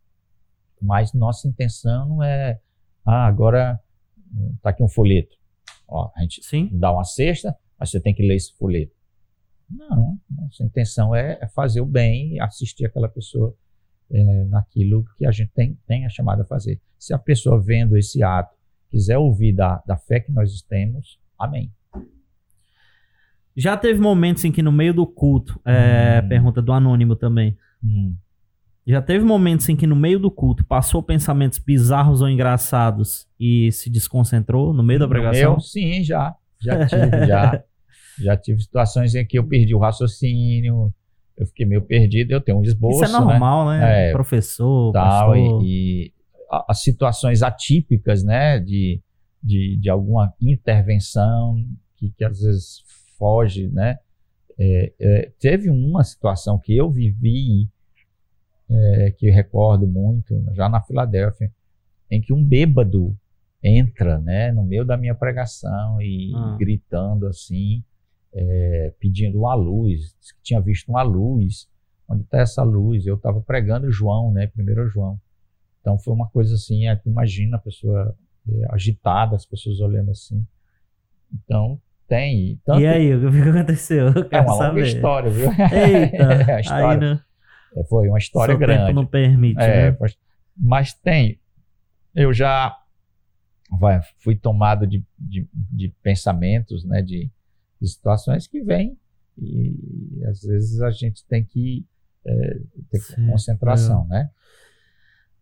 Mas nossa intenção não é, ah, agora está aqui um folheto. Ó, a gente Sim. dá uma cesta, mas você tem que ler esse folheto. Não, nossa intenção é, é fazer o bem e assistir aquela pessoa é, naquilo que a gente tem, tem a chamada a fazer. Se a pessoa vendo esse ato quiser ouvir da, da fé que nós temos, amém. Já teve momentos em que no meio do culto, é, Hum. pergunta do anônimo também. Hum. Já teve momentos em que no meio do culto passou pensamentos bizarros ou engraçados e se desconcentrou no meio da pregação? Eu, sim, já. Já tive, já. Já tive situações em que eu perdi o raciocínio, eu fiquei meio perdido, eu tenho um esboço, Isso é normal, né? É. Professor, tal, pastor. e, e as situações atípicas, né, de, de, de alguma intervenção que, que às vezes foge, né. É, é, teve uma situação que eu vivi, é, que eu recordo muito, já na Filadélfia, em que um bêbado entra, né, no meio da minha pregação e Ah. gritando assim, é, pedindo uma luz, disse que tinha visto uma luz, onde está essa luz? Eu estava pregando João, né, primeiro João. Então foi uma coisa assim, é, imagina a pessoa é, agitada, as pessoas olhando assim. Então tem. Tanto, E aí, o que aconteceu? Eu é uma longa saber. história, viu? Eita, É, a aí história, né, é, foi uma história seu grande. tempo não permite, É, né? mas, mas tem. Eu já vai, fui tomado de, de, de pensamentos, né, de, de situações que vêm e às vezes a gente tem que é, ter Sim, concentração, né?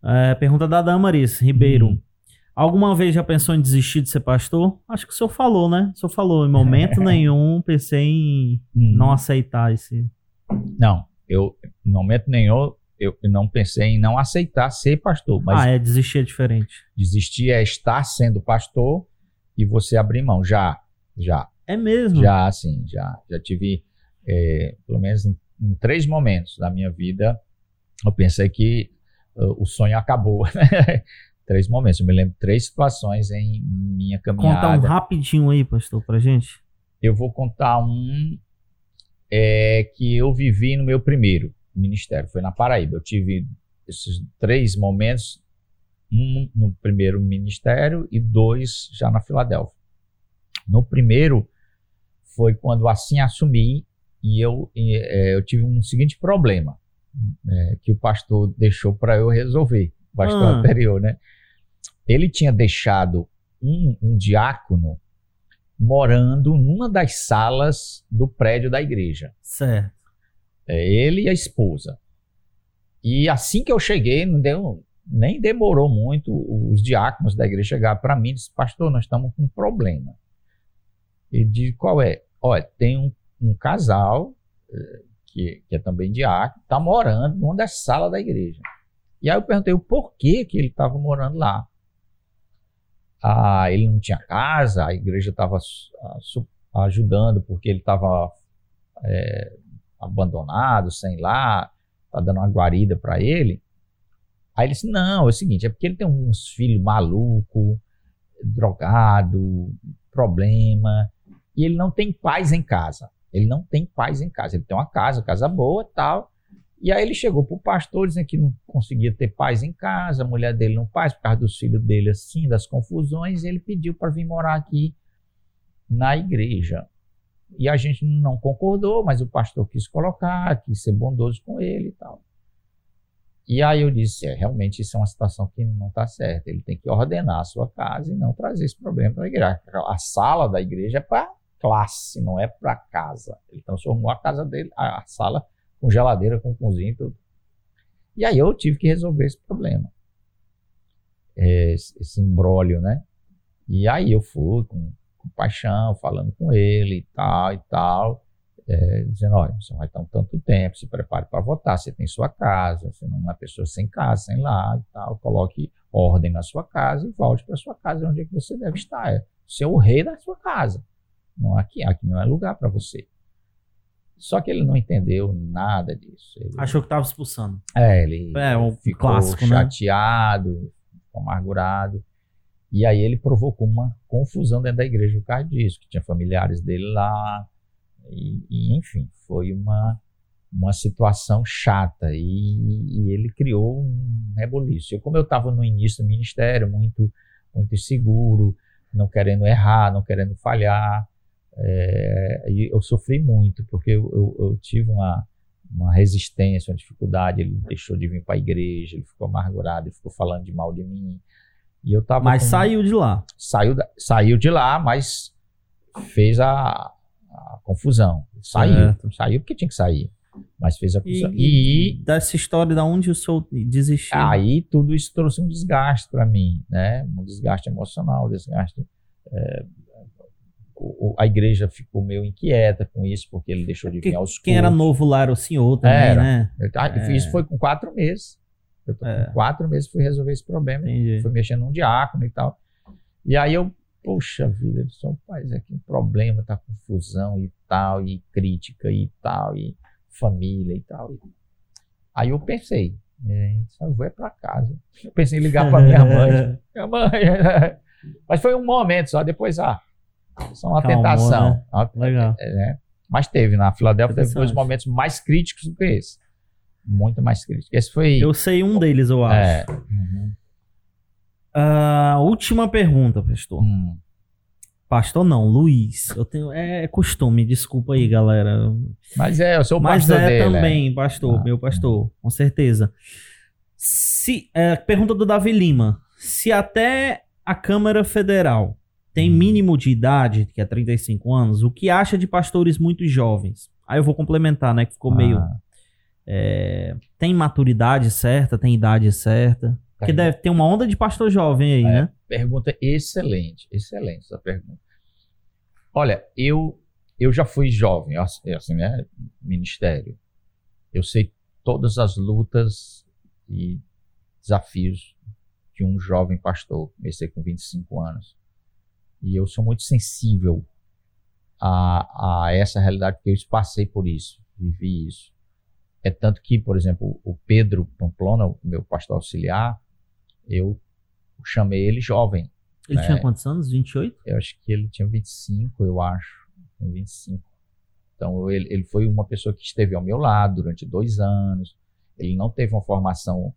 É, pergunta da Damaris Ribeiro. Hum. Alguma vez já pensou em desistir de ser pastor? Acho que o senhor falou, né? O senhor falou, em momento nenhum pensei em Hum. não aceitar esse. Não, eu, no momento nenhum, eu não pensei em não aceitar ser pastor, mas Ah, é, desistir é diferente. desistir é estar sendo pastor e você abrir mão. Já, já, É mesmo? já, sim, já. Já tive, é, pelo menos em, em três momentos da minha vida, eu pensei que uh, o sonho acabou. três momentos, eu me lembro três situações em minha Conta um caminhada. rapidinho aí, pastor, pra gente. Eu vou contar um é, que eu vivi no meu primeiro ministério, foi na Paraíba. Eu tive esses três momentos, um no primeiro ministério e dois já na Filadélfia. No primeiro foi quando assim assumi e eu, e, é, eu tive um seguinte problema é, que o pastor deixou para eu resolver, o pastor Ah. anterior, né? Ele tinha deixado um, um diácono morando numa das salas do prédio da igreja. Certo. É ele e a esposa. E assim que eu cheguei, não deu, nem demorou muito, os diáconos da igreja chegaram para mim e disseram, pastor, nós estamos com um problema. Ele disse, qual é? Olha, tem um, um casal, eh, que, que é também diácono, está morando numa das salas da igreja. E aí eu perguntei o porquê que ele estava morando lá. Ah, ele não tinha casa, a igreja estava ajudando porque ele estava abandonado, sem lá, tá dando uma guarida para ele. Aí ele disse: Não, é o seguinte, é porque ele tem uns filhos maluco, drogado, problema, e ele não tem paz em casa. Ele não tem paz em casa. Ele tem uma casa, casa boa tal. E aí ele chegou pro pastor dizendo que não conseguia ter paz em casa, a mulher dele não paz por causa dos filhos dele assim, das confusões, ele pediu para vir morar aqui na igreja. E a gente não concordou, mas o pastor quis colocar, quis ser bondoso com ele e tal. E aí eu disse, é, realmente isso é uma situação que não está certa. Ele tem que ordenar a sua casa e não trazer esse problema para a igreja. A sala da igreja é para classe, não é para casa. Ele transformou a casa dele, a sala com geladeira, com cozinha e tudo. E aí eu tive que resolver esse problema. Esse, esse imbróglio, né? E aí eu fui com com paixão, falando com ele e tal e tal, é, dizendo, olha, você vai estar um tanto tempo, se prepare para votar, você tem sua casa, você não é uma pessoa sem casa, sem lá e tal, coloque ordem na sua casa e volte para sua casa, onde é que você deve estar, é ser o rei da sua casa, não aqui, aqui não é lugar para você. Só que ele não entendeu nada disso. Ele, Achou que estava expulsando. é, ele É, um ficou clássico, né? chateado, ficou amargurado. E aí ele provocou uma confusão dentro da igreja por causa disso, que tinha familiares dele lá. E, e, enfim, foi uma, uma situação chata. E, e ele criou um reboliço. Eu, como eu estava no início do ministério, muito, muito inseguro, não querendo errar, não querendo falhar, é, e eu sofri muito, porque eu, eu, eu tive uma, uma resistência, uma dificuldade. Ele deixou de vir para a igreja, ele ficou amargurado, ele ficou falando de mal de mim. E eu tava Mas com- saiu de lá. saiu, da- saiu de lá, mas fez a, a confusão. Saiu, Certo. saiu porque tinha que sair, mas fez a confusão. e E, dessa história da onde o senhor desistiu. aí tudo isso trouxe um desgaste para mim, né? Um desgaste emocional, um desgaste. é, o- a igreja ficou meio inquieta com isso porque ele deixou de Porque vir aos Quem era cultos. novo lá era o senhor também, Era. né? Eu- ah, É. Isso foi com quatro meses. Eu tô É. com quatro meses fui resolver esse problema. Entendi. Fui mexendo num diácono e tal. E aí eu, poxa vida, ele disse, rapaz, aqui um problema, tá confusão e tal, e crítica e tal, e família e tal. E- Aí eu pensei, é, só vou é pra casa. Eu pensei em ligar pra minha mãe. Minha mãe. Mas foi um momento só, depois, ah, só uma Calmou, tentação. né? Legal. é, né? Mas teve, na Filadélfia teve dois momentos mais críticos do que esse. Muito mais críticos. Esse foi. Eu sei um deles, eu acho. é, uhum, Ah, última pergunta, pastor. hum. Pastor não, Luiz. Eu tenho é costume, desculpa aí, galera. Mas é, eu sou o Mas pastor é dele. também, pastor, Ah, meu pastor, com certeza. Se é, pergunta do Davi Lima. Se até a Câmara Federal tem mínimo de idade, que é 35 anos, o que acha de pastores muito jovens? Aí eu vou complementar, né? Que ficou meio. Ah, é, tem maturidade certa, tem idade certa. Porque deve ter uma onda de pastor jovem aí, é, né? Pergunta excelente, excelente essa pergunta. Olha, eu eu já fui jovem, assim, assim, né? Ministério. Eu sei todas as lutas e desafios de um jovem pastor. Comecei com 25 anos. E eu sou muito sensível a, a essa realidade, porque eu passei por isso, vivi isso. É tanto que, por exemplo, o Pedro Pamplona, o meu pastor auxiliar, eu chamei ele jovem. Ele né? tinha quantos anos? 28? Eu acho que ele tinha 25, eu acho. 25. Então, ele, ele foi uma pessoa que esteve ao meu lado durante dois anos. Ele não teve uma formação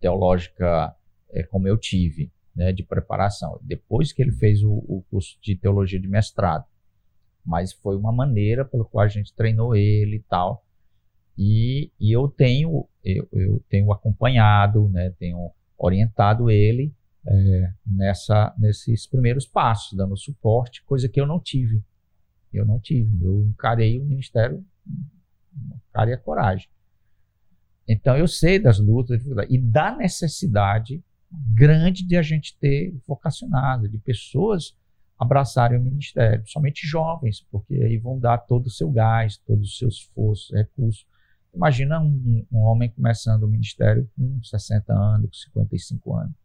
teológica é, como eu tive, né, de preparação. Depois que ele fez o, o curso de teologia de mestrado. Mas foi uma maneira pela qual a gente treinou ele e tal. E, e eu tenho eu, eu tenho acompanhado, né, tenho orientado ele é, nessa nesses primeiros passos, dando suporte, coisa que eu não tive. Eu não tive. Eu encarei o ministério, encarei a coragem. Então eu sei das lutas e da necessidade grande de a gente ter vocacionado, de pessoas abraçarem o ministério, somente jovens, porque aí vão dar todo o seu gás, todo o seu esforço, recurso. Imagina um, um homem começando o ministério com 60 anos, com 55 anos.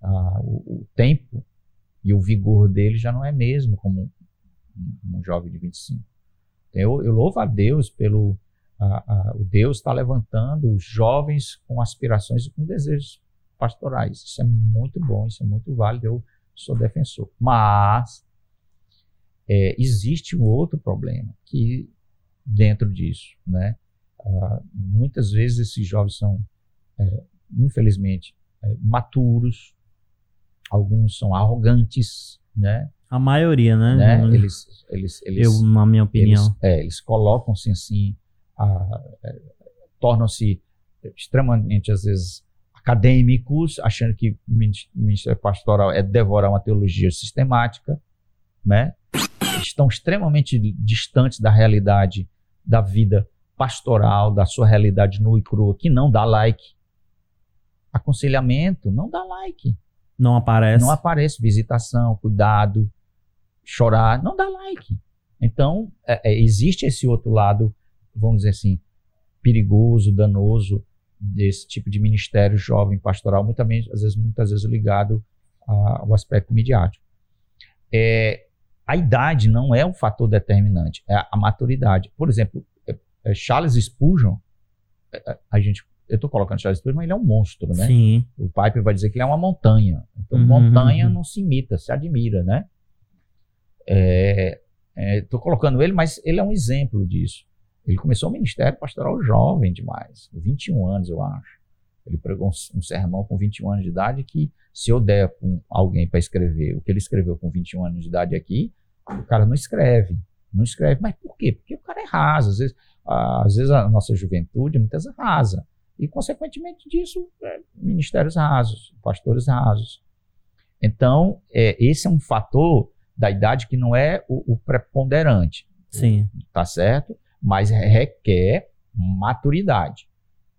Ah, o, o, tempo e o vigor dele já não é mesmo como um, um jovem de 25. Então, eu, eu louvo a Deus pelo. A, a, o Deus está levantando jovens com aspirações e com desejos pastorais. Isso é muito bom, isso é muito válido. Eu sou defensor. Mas é, existe um outro problema que dentro disso, né? Ah, muitas vezes esses jovens são, é, infelizmente, é, maturos, alguns são arrogantes, né? A maioria, né? né? Eles, eles, eles, Eu, na minha opinião. Eles, é, eles colocam-se assim, é, tornam-se extremamente, às vezes, acadêmicos, achando que o ministério pastoral é devorar uma teologia sistemática, né? Estão extremamente distantes da realidade da vida pastoral, da sua realidade nua e crua, que não dá like. Aconselhamento não dá like. Não aparece. Não aparece visitação, cuidado, chorar, não dá like. Então, é, é, existe esse outro lado, vamos dizer assim, perigoso, danoso desse tipo de ministério jovem pastoral, muitas vezes, às vezes, muitas vezes ligado ao aspecto midiático. É, a idade não é um fator determinante, é a maturidade. Por exemplo, é, é Charles Spurgeon, é, a gente, eu estou colocando Charles Spurgeon, mas ele é um monstro, né? Sim. O Piper vai dizer que ele é uma montanha. Então, uhum, montanha uhum. não se imita, se admira, né? Estou colocando ele, mas ele é um exemplo disso. Ele começou o ministério pastoral jovem demais, 21 anos, eu acho. Ele pregou um, um sermão com 21 anos de idade que, se eu der um, alguém para escrever o que ele escreveu com 21 anos de idade aqui, o cara não escreve. Não escreve. Mas por quê? Porque o cara é raso. Às vezes, às vezes a nossa juventude muitas vezes rasa. E, consequentemente disso, é, ministérios rasos, pastores rasos. Então, é, esse é um fator da idade que não é o, o preponderante. Sim. Tá certo? Mas requer maturidade.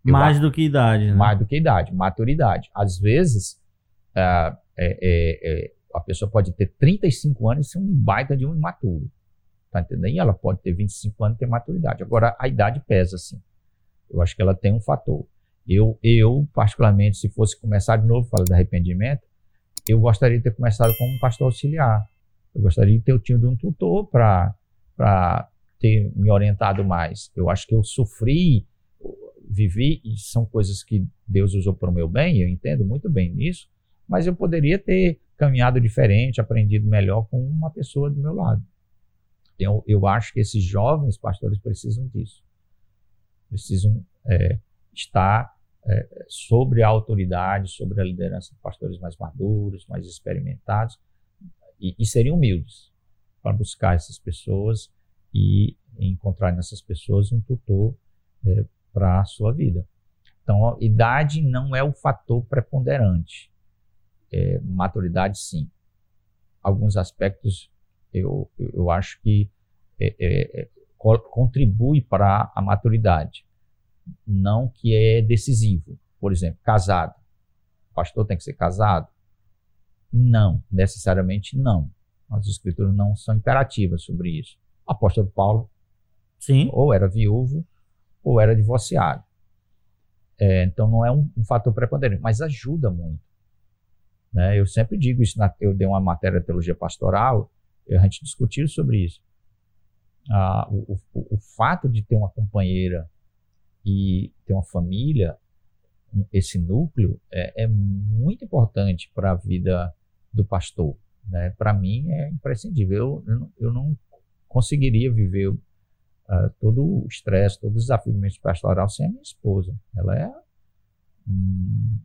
Eu mais acho, do que idade, né? Mais do que idade, maturidade. Às vezes, uh, é, é, a pessoa pode ter 35 anos e ser um baita de um imaturo. Tá entendendo? E ela pode ter 25 anos e ter maturidade. Agora, a idade pesa, sim. Eu acho que ela tem um fator. Eu, eu particularmente, se fosse começar de novo, falar de arrependimento, eu gostaria de ter começado como pastor auxiliar. Eu gostaria de ter tido um tutor para ter me orientado mais. Eu acho que eu sofri, vivi, e são coisas que Deus usou para o meu bem, eu entendo muito bem nisso, mas eu poderia ter caminhado diferente, aprendido melhor com uma pessoa do meu lado. Eu, eu acho que esses jovens pastores precisam disso. Precisam é, estar é, sobre a autoridade, sobre a liderança de pastores mais maduros, mais experimentados, e, e seriam humildes para buscar essas pessoas e encontrar nessas pessoas um tutor é, para a sua vida. Então, a idade não é o fator preponderante. É, maturidade, sim. Alguns aspectos eu, eu acho que é, é, é contribui para a maturidade, não que é decisivo. Por exemplo, casado. pastor tem que ser casado? Não, necessariamente não. As escrituras não são imperativas sobre isso. Apóstolo Paulo Sim. ou era viúvo ou era divorciado. É, então não é um, um, fator preponderante, mas ajuda muito. Né? Eu sempre digo isso, na, eu dei uma matéria de teologia pastoral, a gente discutiu sobre isso. Ah, o, o, o, fato de ter uma companheira e ter uma família, esse núcleo, é, é muito importante para a vida do pastor. Né? Para mim é imprescindível. Eu, eu, eu não conseguiria viver uh, todo o estresse, todo o desafio do ministério pastoral sem a minha esposa. Ela é um,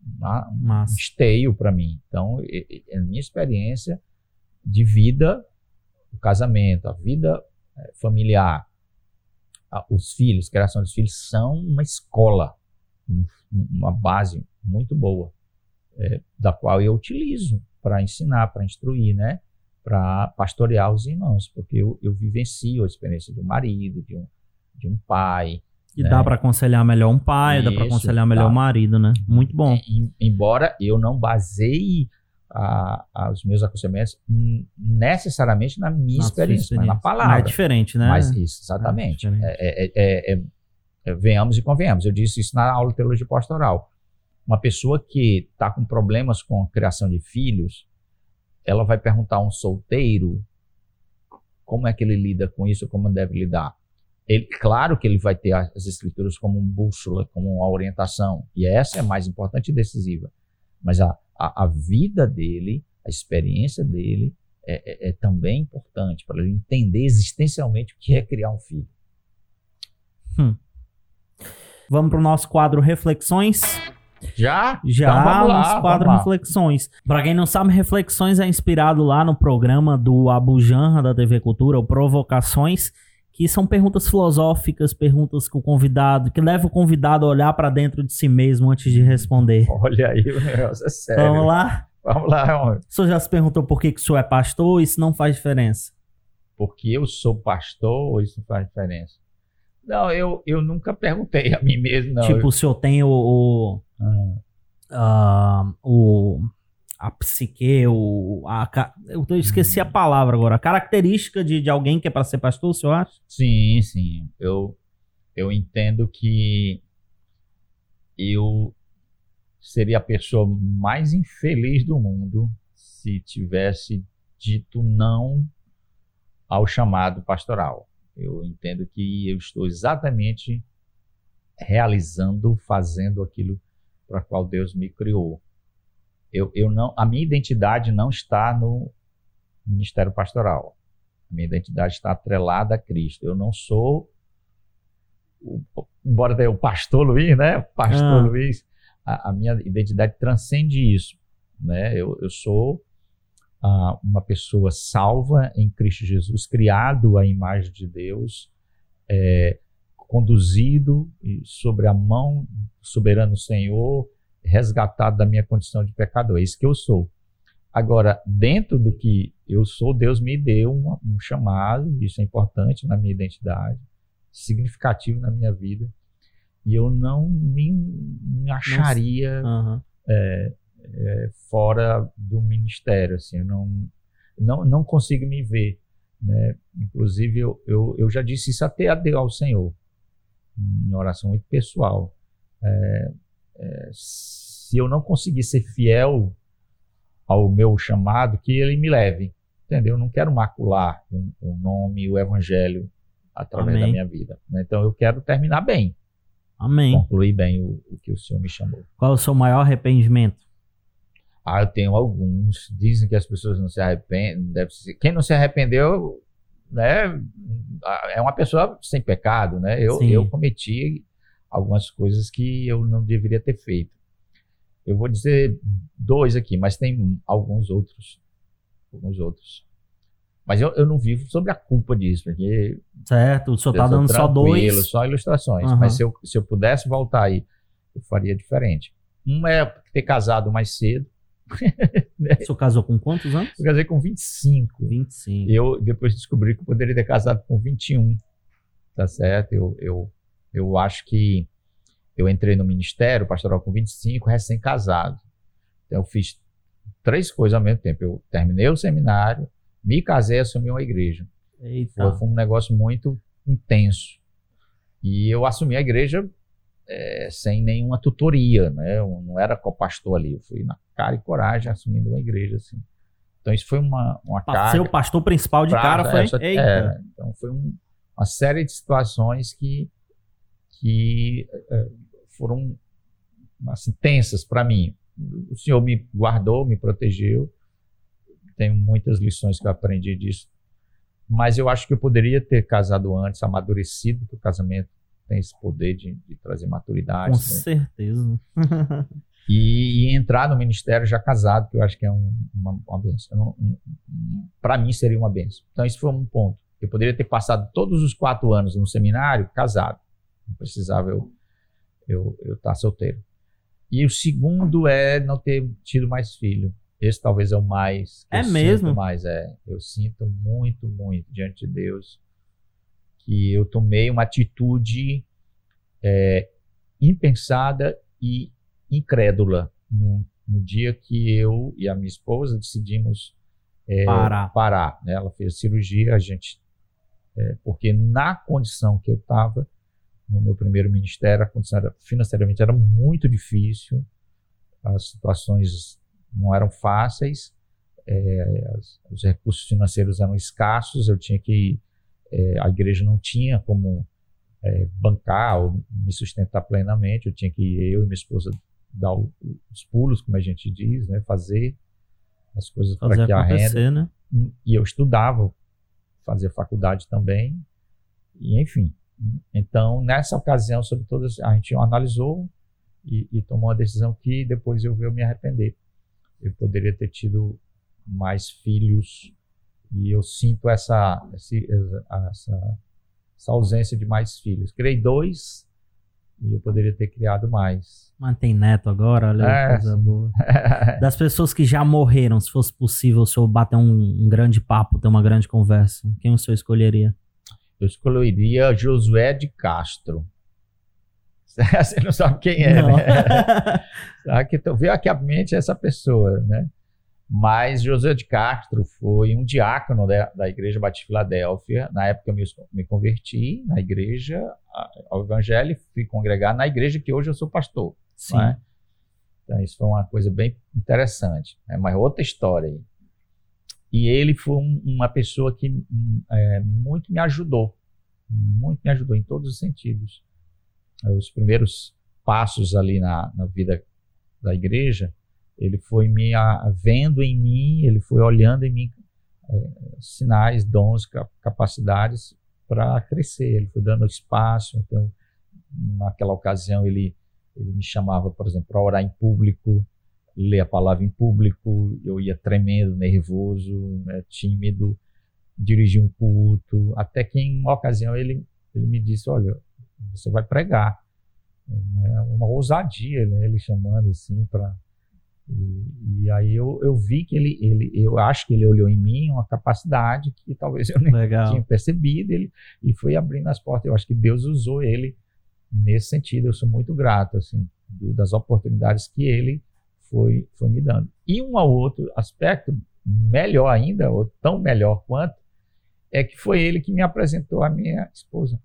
um esteio para mim. Então, a minha experiência de vida, o casamento, a vida eh, familiar, os filhos, criação dos filhos, são uma escola, uma base muito boa, é, da qual eu utilizo para ensinar, para instruir, né? Para pastorear os irmãos, porque eu, eu vivencio a experiência de um marido, de um, de um pai. E né? dá para aconselhar melhor um pai, Isso, dá para aconselhar melhor o um marido, né? Muito bom. Em, embora eu não baseie a, a, os meus aconselhamentos necessariamente na minha experiência, mas na palavra. Mas é diferente, né? Mas isso, exatamente. É, é, é, é, é, venhamos e convenhamos. Eu disse isso na aula de teologia pastoral. Uma pessoa que está com problemas com a criação de filhos, ela vai perguntar a um solteiro como é que ele lida com isso, como deve lidar. Ele, claro que ele vai ter as escrituras como um bússola, como uma orientação, e essa é mais importante e decisiva. Mas a, a, a vida dele, a experiência dele, é, é, é também importante para ele entender existencialmente o que é criar um filho. Hum. Vamos para o nosso quadro Reflexões. Já? Já, então, vamos lá, quadro Reflexões. Para quem não sabe, Reflexões é inspirado lá no programa do Abu Janra da TV Cultura, o Provocações, que são perguntas filosóficas, perguntas com o convidado, que leva o convidado a olhar para dentro de si mesmo antes de responder. Olha aí, o negócio é sério. Vamos lá? Vamos lá, homem. O senhor já se perguntou por que, que o senhor é pastor? Isso não faz diferença. Porque eu sou pastor, isso não faz diferença. Não, eu, eu nunca perguntei a mim mesmo, não. Tipo, eu... o senhor tem o. o, ah. uh, o a psique, o, a, eu esqueci a palavra agora, a característica de, de alguém que é para ser pastor, o senhor acha? Sim, sim. Eu, eu entendo que eu seria a pessoa mais infeliz do mundo se tivesse dito não ao chamado pastoral. Eu entendo que eu estou exatamente realizando, fazendo aquilo para qual Deus me criou. Eu, eu não, a minha identidade não está no ministério pastoral. A minha identidade está atrelada a Cristo. Eu não sou, o, embora tenha o pastor Luiz, né? Pastor ah. Luiz, a, a, minha identidade transcende isso, né? Eu, eu sou uma pessoa salva em Cristo Jesus, criado à imagem de Deus, é, conduzido sobre a mão do soberano Senhor, resgatado da minha condição de pecador. É isso que eu sou. Agora, dentro do que eu sou, Deus me deu um, um chamado, isso é importante na minha identidade, significativo na minha vida, e eu não me, me acharia. Uhum. É, é, fora do ministério, assim, eu não, não, não consigo me ver, né? Inclusive, eu, eu, eu já disse isso até ao Senhor, em oração muito pessoal. É, é, se eu não conseguir ser fiel ao meu chamado, que ele me leve, entendeu? Eu não quero macular o, o nome, o evangelho através Amém. da minha vida. Né? Então, eu quero terminar bem. Amém. Concluir bem o, o que o Senhor me chamou. Qual é o seu maior arrependimento? Ah, eu tenho alguns. Dizem que as pessoas não se arrependem. Deve ser. Quem não se arrependeu, né, é uma pessoa sem pecado, né? Eu, eu cometi algumas coisas que eu não deveria ter feito. Eu vou dizer dois aqui, mas tem alguns outros. Alguns outros. Mas eu, eu não vivo sobre a culpa disso, porque. Certo, o senhor está dando só dois. Só ilustrações. Uhum. Mas se eu, se eu pudesse voltar aí, eu faria diferente. Um é ter casado mais cedo, o senhor casou com quantos anos? Eu casei com 25. 25. Eu depois descobri que eu poderia ter casado com 21. Tá certo? Eu, eu, eu acho que eu entrei no ministério pastoral com 25, recém-casado. Então, eu fiz três coisas ao mesmo tempo. Eu terminei o seminário, me casei e assumi uma igreja. Foi, foi, um negócio muito intenso. E eu assumi a igreja é, sem nenhuma tutoria, né? Eu não era co-pastor ali, eu fui na cara e coragem assumindo uma igreja, assim. Então isso foi uma, uma carga... O pastor principal de pra, cara foi... Essa, é, então foi um, uma série de situações que, que é, foram assim, tensas para mim. O Senhor me guardou, me protegeu. Tenho muitas lições que eu aprendi disso. Mas eu acho que eu poderia ter casado antes, amadurecido, porque o casamento tem esse poder de, de trazer maturidade. Com né? certeza. e, e, entrar no ministério já casado, que eu acho que é um, uma, uma benção. Um, um, Para mim seria uma benção. Então, isso foi um ponto. Eu poderia ter passado todos os quatro anos no seminário casado. Não precisava eu eu eu estar tá solteiro. E o segundo é não ter tido mais filho. Esse talvez é o mais. É mesmo? Mais é. Eu sinto muito, muito diante de Deus que eu tomei uma atitude é, impensada e incrédula no, no, dia que eu e a minha esposa decidimos é, parar. parar né? Ela fez cirurgia, a gente. É, porque na condição que eu estava, no meu primeiro ministério, a condição era, financeiramente era muito difícil, as situações não eram fáceis, é, as, os recursos financeiros eram escassos, eu tinha que. É, a igreja não tinha como é, bancar ou me sustentar plenamente, eu tinha que eu e minha esposa dar o, os pulos, como a gente diz, né, fazer as coisas para que a renda. Né? E eu estudava, fazia faculdade também, e enfim. Então, nessa ocasião, sobre todas, a gente analisou e, e, tomou uma decisão que depois eu veio me arrepender. Eu poderia ter tido mais filhos e eu sinto essa, essa, essa ausência de mais filhos. Criei dois e eu poderia ter criado mais. Mantém neto agora, olha é, coisa boa. Das pessoas que já morreram, se fosse possível o senhor bater um, um grande papo, ter uma grande conversa, quem o senhor escolheria? eu escolheria Josué de Castro. Você não sabe quem é, não. né? sabe que então, veio aqui à mente essa pessoa, né? Mas Josué de Castro foi um diácono da, da Igreja Batista Filadélfia. Na época eu me, me converti na igreja, ao Evangelho, e fui congregar na igreja que hoje eu sou pastor. Sim. Né? Então isso foi uma coisa bem interessante. É Mas outra história aí. E ele foi um, uma pessoa que hum, é, muito me ajudou, muito me ajudou em todos os sentidos. Os primeiros passos ali na, na vida da igreja, ele foi me vendo em mim, ele foi olhando em mim é, sinais, dons, capacidades para crescer. Ele foi dando espaço. Então, naquela ocasião, ele, ele me chamava, por exemplo, para orar em público ler a palavra em público, eu ia tremendo, nervoso, né, tímido, dirigir um culto, até que em uma ocasião ele, ele me disse, olha, você vai pregar. É uma ousadia, né, ele chamando assim para... E, e, aí eu, eu vi que ele, ele, eu acho que ele olhou em mim uma capacidade que talvez eu nem Legal. tinha percebido, ele, e foi abrindo as portas. Eu acho que Deus usou ele nesse sentido. Eu sou muito grato, assim, do, das oportunidades que ele foi, foi me dando. E um outro aspecto, melhor ainda, ou tão melhor quanto, é que foi ele que me apresentou a minha esposa,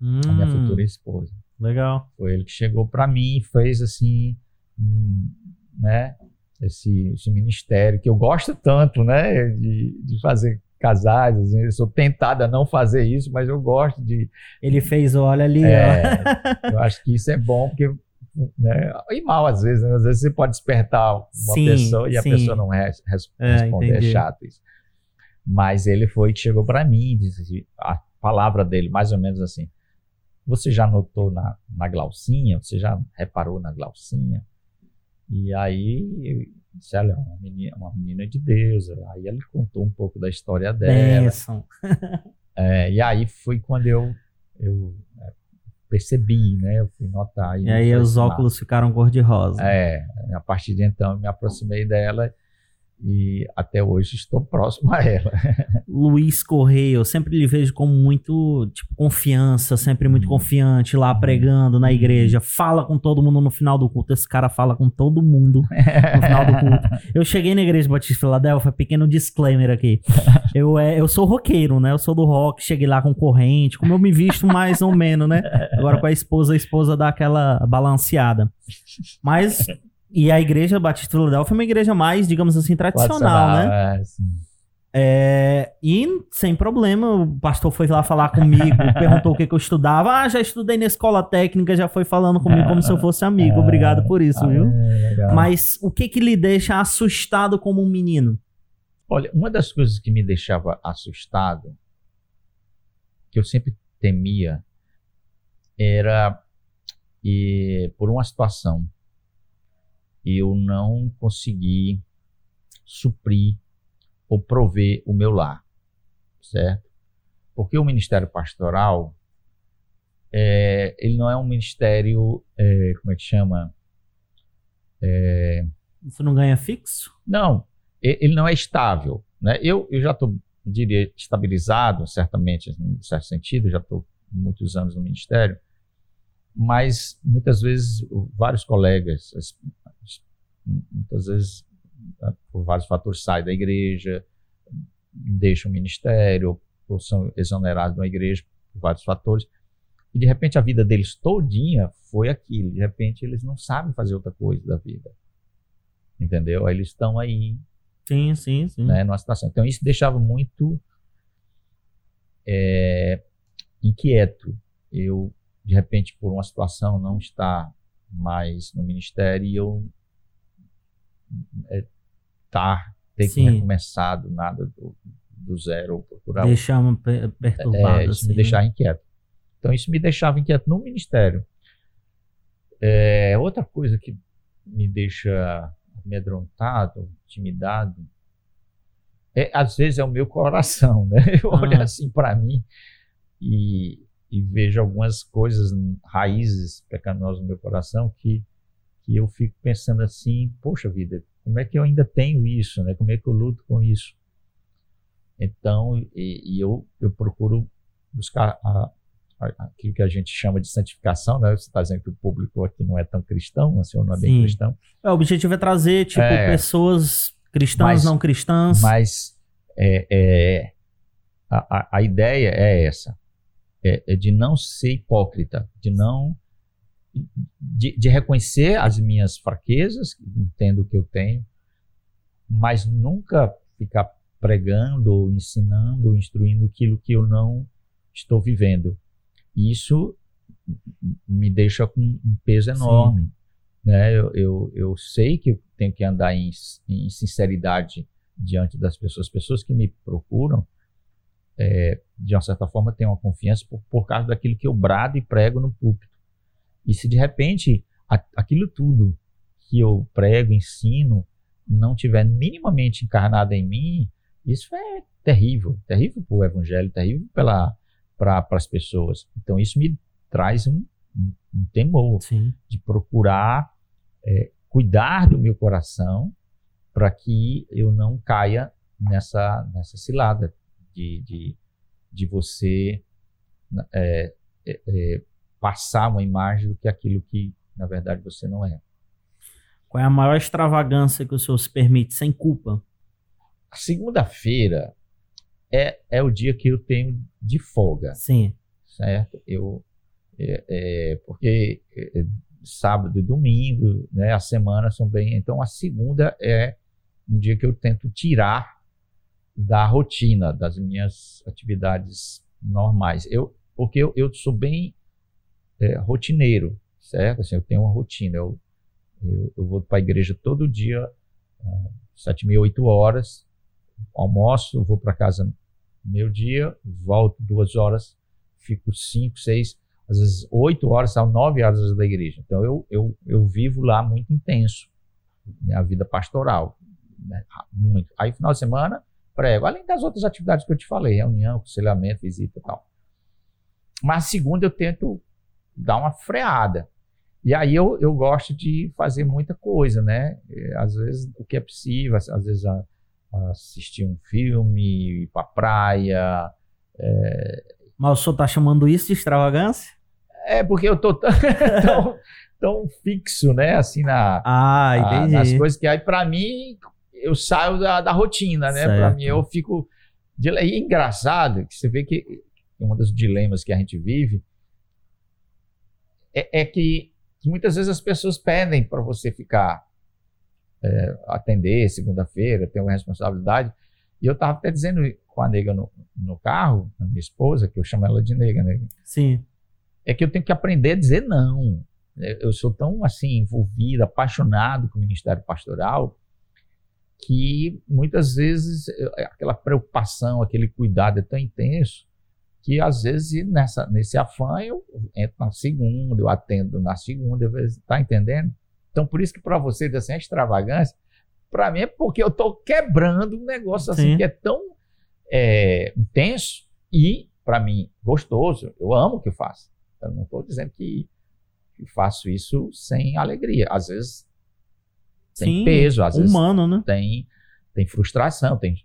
hum, a minha hum. futura esposa. Legal. Foi ele que chegou para mim e fez assim, né, esse, esse, ministério que eu gosto tanto, né, de, de fazer casais, assim, eu sou tentado a não fazer isso, mas eu gosto de. Ele fez, olha ali, é, eu acho que isso é bom porque né? E mal às vezes, né? às vezes você pode despertar uma sim, pessoa e a pessoa não res, res, é, responder, é chato isso. Mas ele foi que chegou para mim e disse assim, a palavra dele, mais ou menos assim: Você já notou na, na Glaucinha? Você já reparou na Glaucinha? E aí disse: Ela é uma menina, uma menina de Deus. Aí ele contou um pouco da história dela. é, e aí foi quando eu, eu é, percebi, né? Eu fui notar. E, e aí os óculos ficaram cor-de-rosa. É, a partir de então eu me aproximei dela e até hoje estou próximo a ela. Luiz Correia, eu sempre lhe vejo como muito, tipo, confiança, sempre muito Uhum. confiante lá pregando na igreja, fala com todo mundo no final do culto. Esse cara fala com todo mundo no final do culto. Eu cheguei na igreja Batista de Filadélfia, pequeno disclaimer aqui. Eu, é, eu sou roqueiro, né? Eu sou do rock, cheguei lá com corrente, como eu me visto mais ou menos, né? Agora com a esposa, a esposa dá aquela balanceada. Mas, e a igreja Batista de Filadélfia é uma igreja mais, digamos assim, tradicional, né? É, sim. É, e sem problema, o pastor foi lá falar comigo, perguntou o que, que eu estudava. Ah, já estudei na escola técnica, já foi falando comigo como se eu fosse amigo. Obrigado por isso, Ah, viu? é, legal. Mas o que que lhe deixa assustado como um menino? Olha, uma das coisas que me deixava assustado, que eu sempre temia, era e, por uma situação eu não conseguir suprir ou prover o meu lar, certo? Porque o ministério pastoral, é, ele não é um ministério, é, como é que chama? Você não ganha fixo? Não, ele não é estável. Né? Eu, eu já estou, diria, estabilizado, certamente, em certo sentido, já estou muitos anos no ministério, mas muitas vezes vários colegas, as- as- muitas vezes ah, por vários fatores saem da igreja, deixam o ministério, ou são exonerados da igreja por vários fatores, e de repente a vida deles todinha foi aquilo, de repente eles não sabem fazer outra coisa da vida. Entendeu? Aí eles estão aí Sim, sim, sim. né, numa situação. Então isso deixava muito é, inquieto. Eu, de repente, por uma situação, não estar mais no ministério e eu é, tá, ter que Sim. recomeçar do nada, do, do zero, ou procurar Deixamos pe- perturbado. é, isso assim. me deixava inquieto. Então, isso me deixava inquieto no ministério. É, outra coisa que me deixa amedrontado, intimidado, é, às vezes é o meu coração, né? Eu olho Ah. assim para mim e, e vejo algumas coisas, raízes pecaminosas no meu coração que, que eu fico pensando assim, poxa vida, como é que eu ainda tenho isso, né? Como é que eu luto com isso? Então, e, e eu, eu procuro buscar a- a- aquilo que a gente chama de santificação, né? Você está dizendo que o público aqui não é tão cristão, o senhor não é bem Sim. cristão, É, o objetivo é trazer, tipo, É. pessoas cristãs, Mas- não cristãs. mas é, é, a, a- a ideia é essa, é, é de não ser hipócrita, de não de, de reconhecer as minhas fraquezas, entendo o que eu tenho, mas nunca ficar pregando, ou ensinando, ou instruindo aquilo que eu não estou vivendo. Isso me deixa com um peso enorme. Né? Eu, eu, eu sei que eu tenho que andar em, em sinceridade diante das pessoas. As pessoas que me procuram, é, de uma certa forma, têm uma confiança por, por causa daquilo que eu brado e prego no púlpito. E se de repente aquilo tudo que eu prego, ensino, não tiver minimamente encarnado em mim, isso é terrível, terrível para o evangelho, terrível para as pessoas. Então isso me traz um, um, um temor Sim. de procurar é, cuidar do meu coração para que eu não caia nessa, nessa cilada de, de, de você é, é, é, passar uma imagem do que aquilo que na verdade você não é. Qual é a maior extravagância que o senhor se permite sem culpa? A segunda-feira é, é o dia que eu tenho de folga. Sim. certo? Eu é, é, porque é, sábado e domingo, né, a semana são bem, então a segunda é um dia que eu tento tirar da rotina das minhas atividades normais. Eu porque eu, eu sou bem é, rotineiro, certo? Assim, eu tenho uma rotina. Eu, eu, eu vou para a igreja todo dia, ah, sete mil, oito horas, almoço, vou para casa meio dia, volto duas horas, fico cinco, seis, às vezes oito horas, são nove horas da igreja. Então eu, eu, eu vivo lá muito intenso, minha vida pastoral, né? muito. Aí final de semana prego, além das outras atividades que eu te falei, reunião, aconselhamento, visita e tal. Mas segunda eu tento dar uma freada. E aí eu, eu gosto de fazer muita coisa, né? É, às vezes o que é possível, às vezes a, a assistir um filme, ir pra praia. É... Mas o senhor tá chamando isso de extravagância? É, porque eu tô tão, tão, tão fixo, né? Assim, na, ah, entendi. A, nas coisas que aí, para mim, eu saio da, da rotina, né? Para mim, eu fico. E é engraçado que você vê que um dos dilemas que a gente vive é, é que, que, muitas vezes as pessoas pedem para você ficar, é, atender segunda-feira, ter uma responsabilidade. E eu estava até dizendo com a nega no, no carro, a minha esposa, que eu chamo ela de nega, né? Sim. É que eu tenho que aprender a dizer não. Eu sou tão assim envolvido, apaixonado com o ministério pastoral, que muitas vezes aquela preocupação, aquele cuidado é tão intenso que às vezes nessa, nesse afã eu entro na segunda, eu atendo na segunda, está entendendo? Então por isso que para você assim, a extravagância, para mim é porque eu estou quebrando um negócio assim Sim. que é tão é, intenso e para mim gostoso. Eu amo o que eu faço. Eu não estou dizendo que, que faço isso sem alegria. Às vezes tem Sim, peso, às humano, vezes né? tem, tem frustração, tem,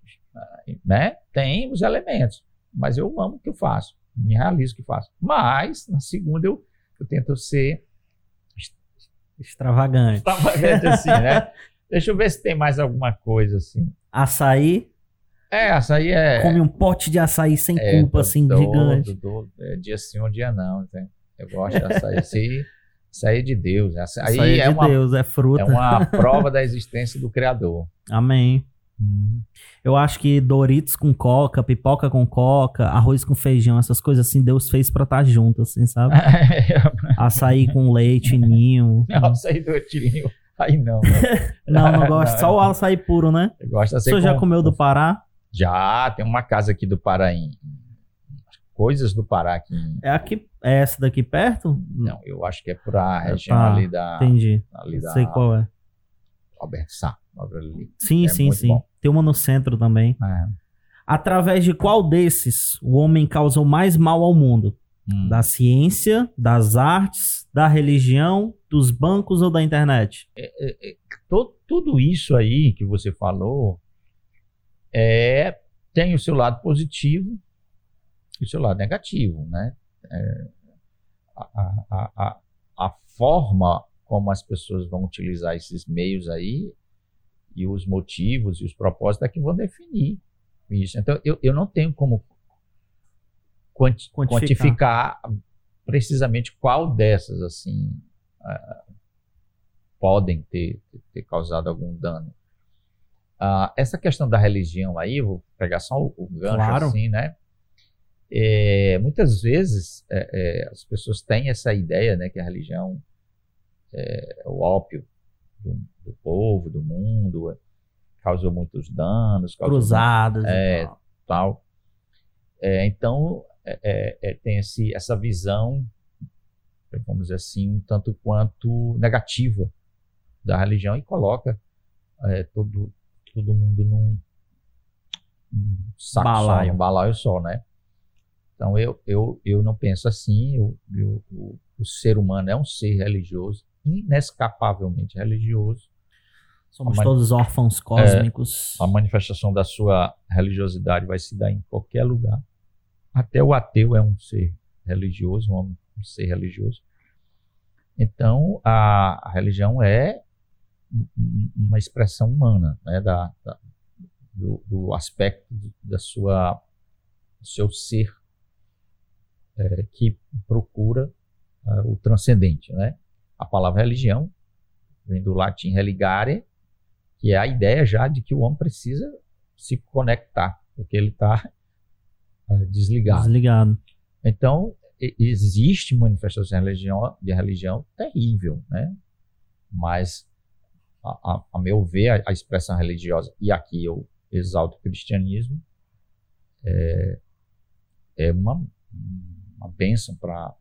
né? tem os elementos. Mas eu amo o que eu faço, me realizo o que faço. Mas, na segunda, eu, eu tento ser extravagante. Extravagante assim, né? Deixa eu ver se tem mais alguma coisa assim. Açaí? É, açaí é. Come um pote de açaí sem é, culpa, assim, todo, gigante. É, dia sim, um dia não. Entende? Eu gosto de açaí. Açaí, açaí é de Deus. Açaí, açaí é, é de uma, Deus, é fruta. É uma prova da existência do Criador. Amém. Eu acho que Doritos com coca, pipoca com coca, arroz com feijão, essas coisas assim, Deus fez pra estar tá junto, assim, sabe? açaí com leite, ninho. Não, açaí do ninho. Aí não. não, não gosto. Não. Só o açaí puro, né? Eu gosto açaí Você com... já comeu do Pará? Já, tem uma casa aqui do Pará em... Coisas do Pará aqui. Em... É aqui, é essa daqui perto? Não, eu acho que é por a região ah, ali da... Entendi. Ali da... Sei qual é. Alberto Sá. Sim, é sim, sim. Bom. Tem uma no centro também. É. Através de qual desses o homem causou mais mal ao mundo? Hum. Da ciência, das artes, da religião, dos bancos ou da internet? É, é, é to, tudo isso aí que você falou é, tem o seu lado positivo e o seu lado negativo, né? É, a, a, a, a forma como as pessoas vão utilizar esses meios aí e os motivos e os propósitos é que vão definir isso. Então, eu, eu não tenho como quanti quantificar. quantificar. precisamente qual dessas assim uh, podem ter, ter causado algum dano. Uh, essa questão da religião aí, vou pegar só o, o gancho claro. assim, né? É, muitas vezes é, é, as pessoas têm essa ideia, né, que a religião é o ópio do, do povo, do mundo, é, causou muitos danos. Cruzadas é, e tal. tal. É, então, é, é, é, tem esse, essa visão, vamos dizer assim, um tanto quanto negativa da religião e coloca é, todo, todo mundo num, num saco balaio. só, um balaio só, né? Então, eu, eu, eu não penso assim, eu, eu, o, o ser humano é um ser religioso, inescapavelmente religioso. Somos todos órfãos cósmicos. É, a manifestação da sua religiosidade vai se dar em qualquer lugar. Até o ateu é um ser religioso, um, um ser religioso. Então, a, a, religião é uma expressão humana, né, da, da do, do, aspecto da sua, do seu ser é, que procura uh, o transcendente, né? A palavra religião vem do latim religare, que é a ideia já de que o homem precisa se conectar, porque ele está uh, desligado. Desligado. Então, existe manifestação de religião, de religião terrível, né? Mas, a, a, a meu ver, a, a, expressão religiosa, e aqui eu exalto o cristianismo, é, é uma, uma bênção para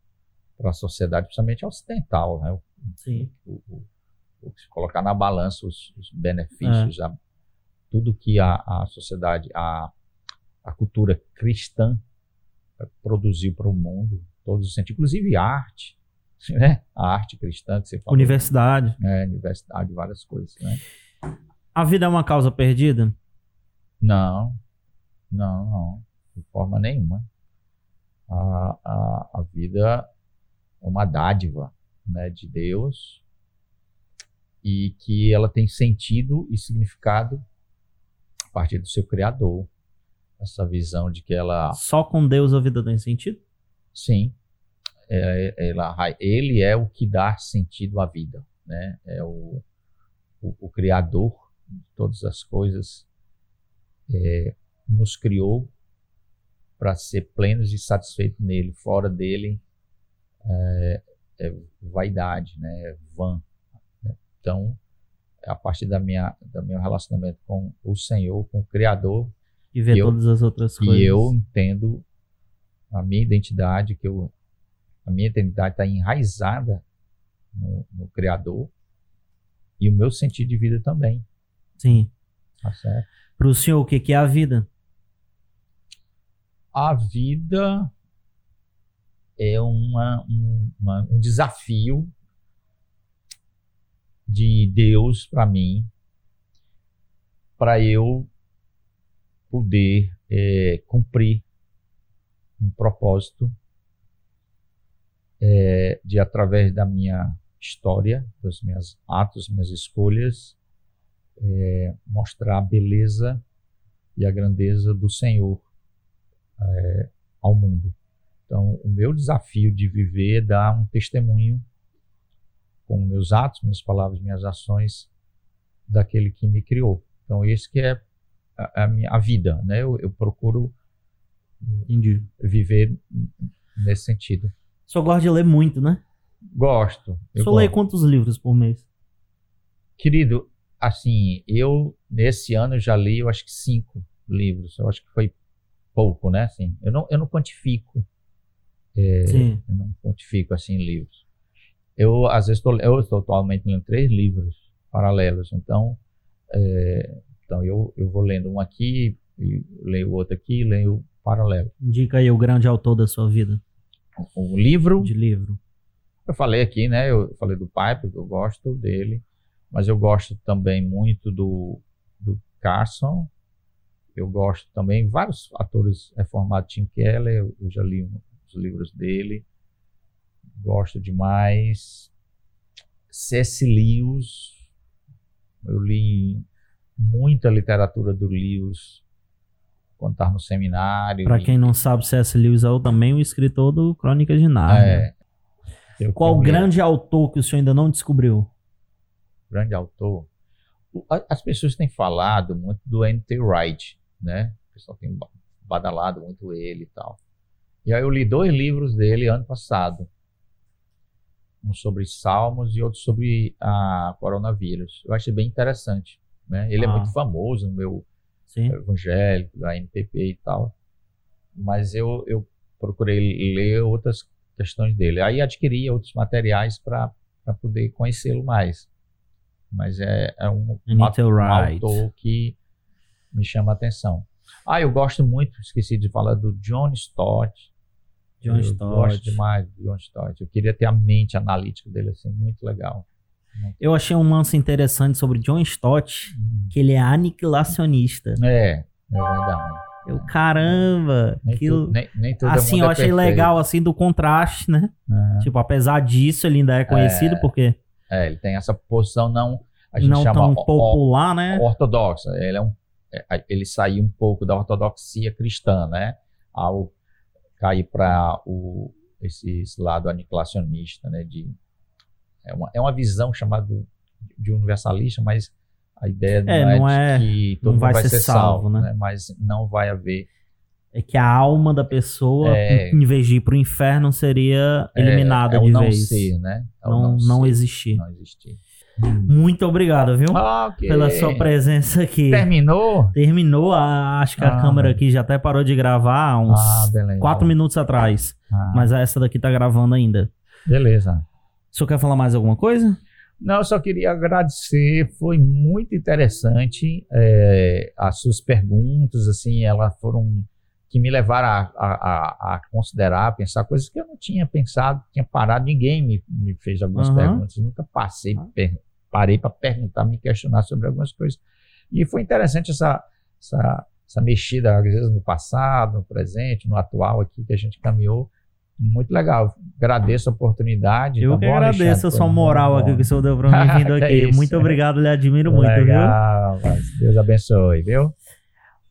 a sociedade, principalmente ocidental, né? Sim. O, o, o, se colocar na balança os, os benefícios, é. a, tudo que a, a sociedade, a, a cultura cristã produziu para o mundo, todos os sentidos, inclusive arte, né? A arte cristã que você falou. Universidade. É, universidade, várias coisas, né? A vida é uma causa perdida? Não, não, não, de forma nenhuma. A, a, a vida é uma dádiva né, de Deus e que ela tem sentido e significado a partir do seu Criador. Essa visão de que ela. Só com Deus a vida tem sentido? Sim. É, ela, ele é o que dá sentido à vida. Né? É o, o, o Criador de todas as coisas. É, nos criou para ser plenos e satisfeitos nele. Fora dele é, é vaidade, né? é vã. Né? Então, a partir da minha, do meu relacionamento com o Senhor, com o Criador, e ver todas as outras coisas. E eu entendo a minha identidade, que eu, a minha identidade está enraizada no, no, Criador e o meu sentido de vida também. Sim. Tá certo? Para o senhor, o que, que é a vida? A vida é uma, um, uma, um desafio de Deus para mim, para eu poder é, cumprir um propósito é, de através da minha história, dos meus atos, minhas escolhas, é, mostrar a beleza e a grandeza do Senhor é, ao mundo. Então, o meu desafio de viver é dar um testemunho com meus atos, minhas palavras, minhas ações daquele que me criou. Então, esse que é a, a minha a vida, né? Eu, eu procuro Entendi. viver nesse sentido. Só gosta de ler muito, né? Gosto. Só lê quantos livros por mês? Querido, assim, eu nesse ano já li, eu acho que cinco livros. Eu acho que foi pouco, né? Assim, eu não, eu não quantifico é. Eu não quantifico assim livros. Eu, às vezes, tô, eu estou atualmente lendo três livros paralelos. Então, é, então eu, eu vou lendo um aqui, leio outro aqui, leio paralelo. Indica aí o grande autor da sua vida. O livro. De livro. Eu falei aqui, né? Eu falei do pai, porque eu gosto dele. Mas eu gosto também muito do, do Carson. Eu gosto também vários atores reformados. Tim Keller, eu, eu já li os livros dele. Gosto demais. C.S. Lewis. Eu li muita literatura do Lewis quando estava no seminário. Para quem não sabe, C.S. Lewis é também o escritor do Crônicas de Nárnia. É. Qual grande autor que o senhor ainda não descobriu? Grande autor? As pessoas têm falado muito do N.T. Wright, né? O pessoal tem badalado muito ele e tal. E aí eu li dois livros dele ano passado. Um sobre Salmos e outro sobre a coronavírus. Eu achei bem interessante. Né? Ele é ah. é muito famoso no meu Sim. evangélico, da MPP e tal. Mas eu, eu procurei ler outras questões dele. Aí adquiri outros materiais para poder conhecê-lo mais. Mas é, é um, um, um autor que me chama a atenção. Ah, eu gosto muito, esqueci de falar do John Stott. John eu Stott. gosto demais do John Stott. Eu queria ter a mente analítica dele, assim, muito legal. Eu achei um lance interessante sobre John Stott, hum. que ele é aniquilacionista. É, é verdade. Eu, caramba, nem aquilo, tudo, nem, nem assim, eu é achei legal, assim, do contraste, né? Uhum. Tipo, apesar disso, ele ainda é conhecido é, porque... É, ele tem essa posição não... A gente não chama tão popular, né? Ortodoxa. Ele, é um, é, ele saiu um pouco da ortodoxia cristã, né? Ao cair para esse lado aniquilacionista, né? De, é, uma, é uma visão chamada de universalista, mas a ideia é, não, não é, é que todo não vai mundo vai ser, ser salvo, né? né? Mas não vai haver. É que a alma da pessoa, é, em vez de ir para o inferno, seria eliminada é, é de não vez. Ser, né? É não, não, não existir. Não existir. Muito obrigado, viu? Okay. Pela sua presença aqui. Terminou? Terminou. A, acho que a ah, câmera aqui já até parou de gravar uns ah, quatro minutos atrás. Ah. Mas essa daqui tá gravando ainda. Beleza. O senhor quer falar mais alguma coisa? Não, eu só queria agradecer. Foi muito interessante é, as suas perguntas. Assim, elas foram que me levaram a, a, a, considerar, a pensar coisas que eu não tinha pensado, tinha parado, ninguém me, me fez algumas uhum. perguntas, nunca passei, per, parei para perguntar, me questionar sobre algumas coisas. E foi interessante essa, essa, essa mexida, às vezes, no passado, no presente, no atual aqui, que a gente caminhou. Muito legal. Agradeço a oportunidade. Eu tá que bom, agradeço Alexandre, a sua moral aqui que o senhor deu para mim vindo aqui. muito obrigado, lhe admiro legal, muito, viu? Deus abençoe, viu?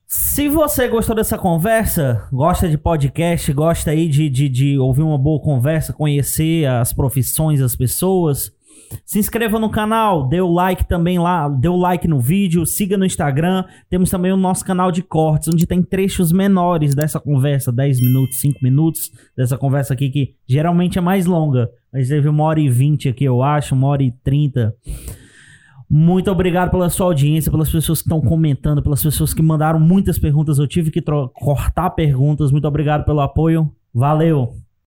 Se você gostou dessa conversa, gosta de podcast, gosta aí de, de, de ouvir uma boa conversa, conhecer as profissões das pessoas, se inscreva no canal, dê o like também lá, dê o like no vídeo, siga no Instagram. Temos também o nosso canal de cortes, onde tem trechos menores dessa conversa, 10 minutos, 5 minutos, dessa conversa aqui que geralmente é mais longa. Mas teve uma hora e vinte aqui, eu acho, uma hora e trinta. Muito obrigado pela sua audiência, pelas pessoas que estão comentando, pelas pessoas que mandaram muitas perguntas. Eu tive que cortar perguntas. Muito obrigado pelo apoio. Valeu!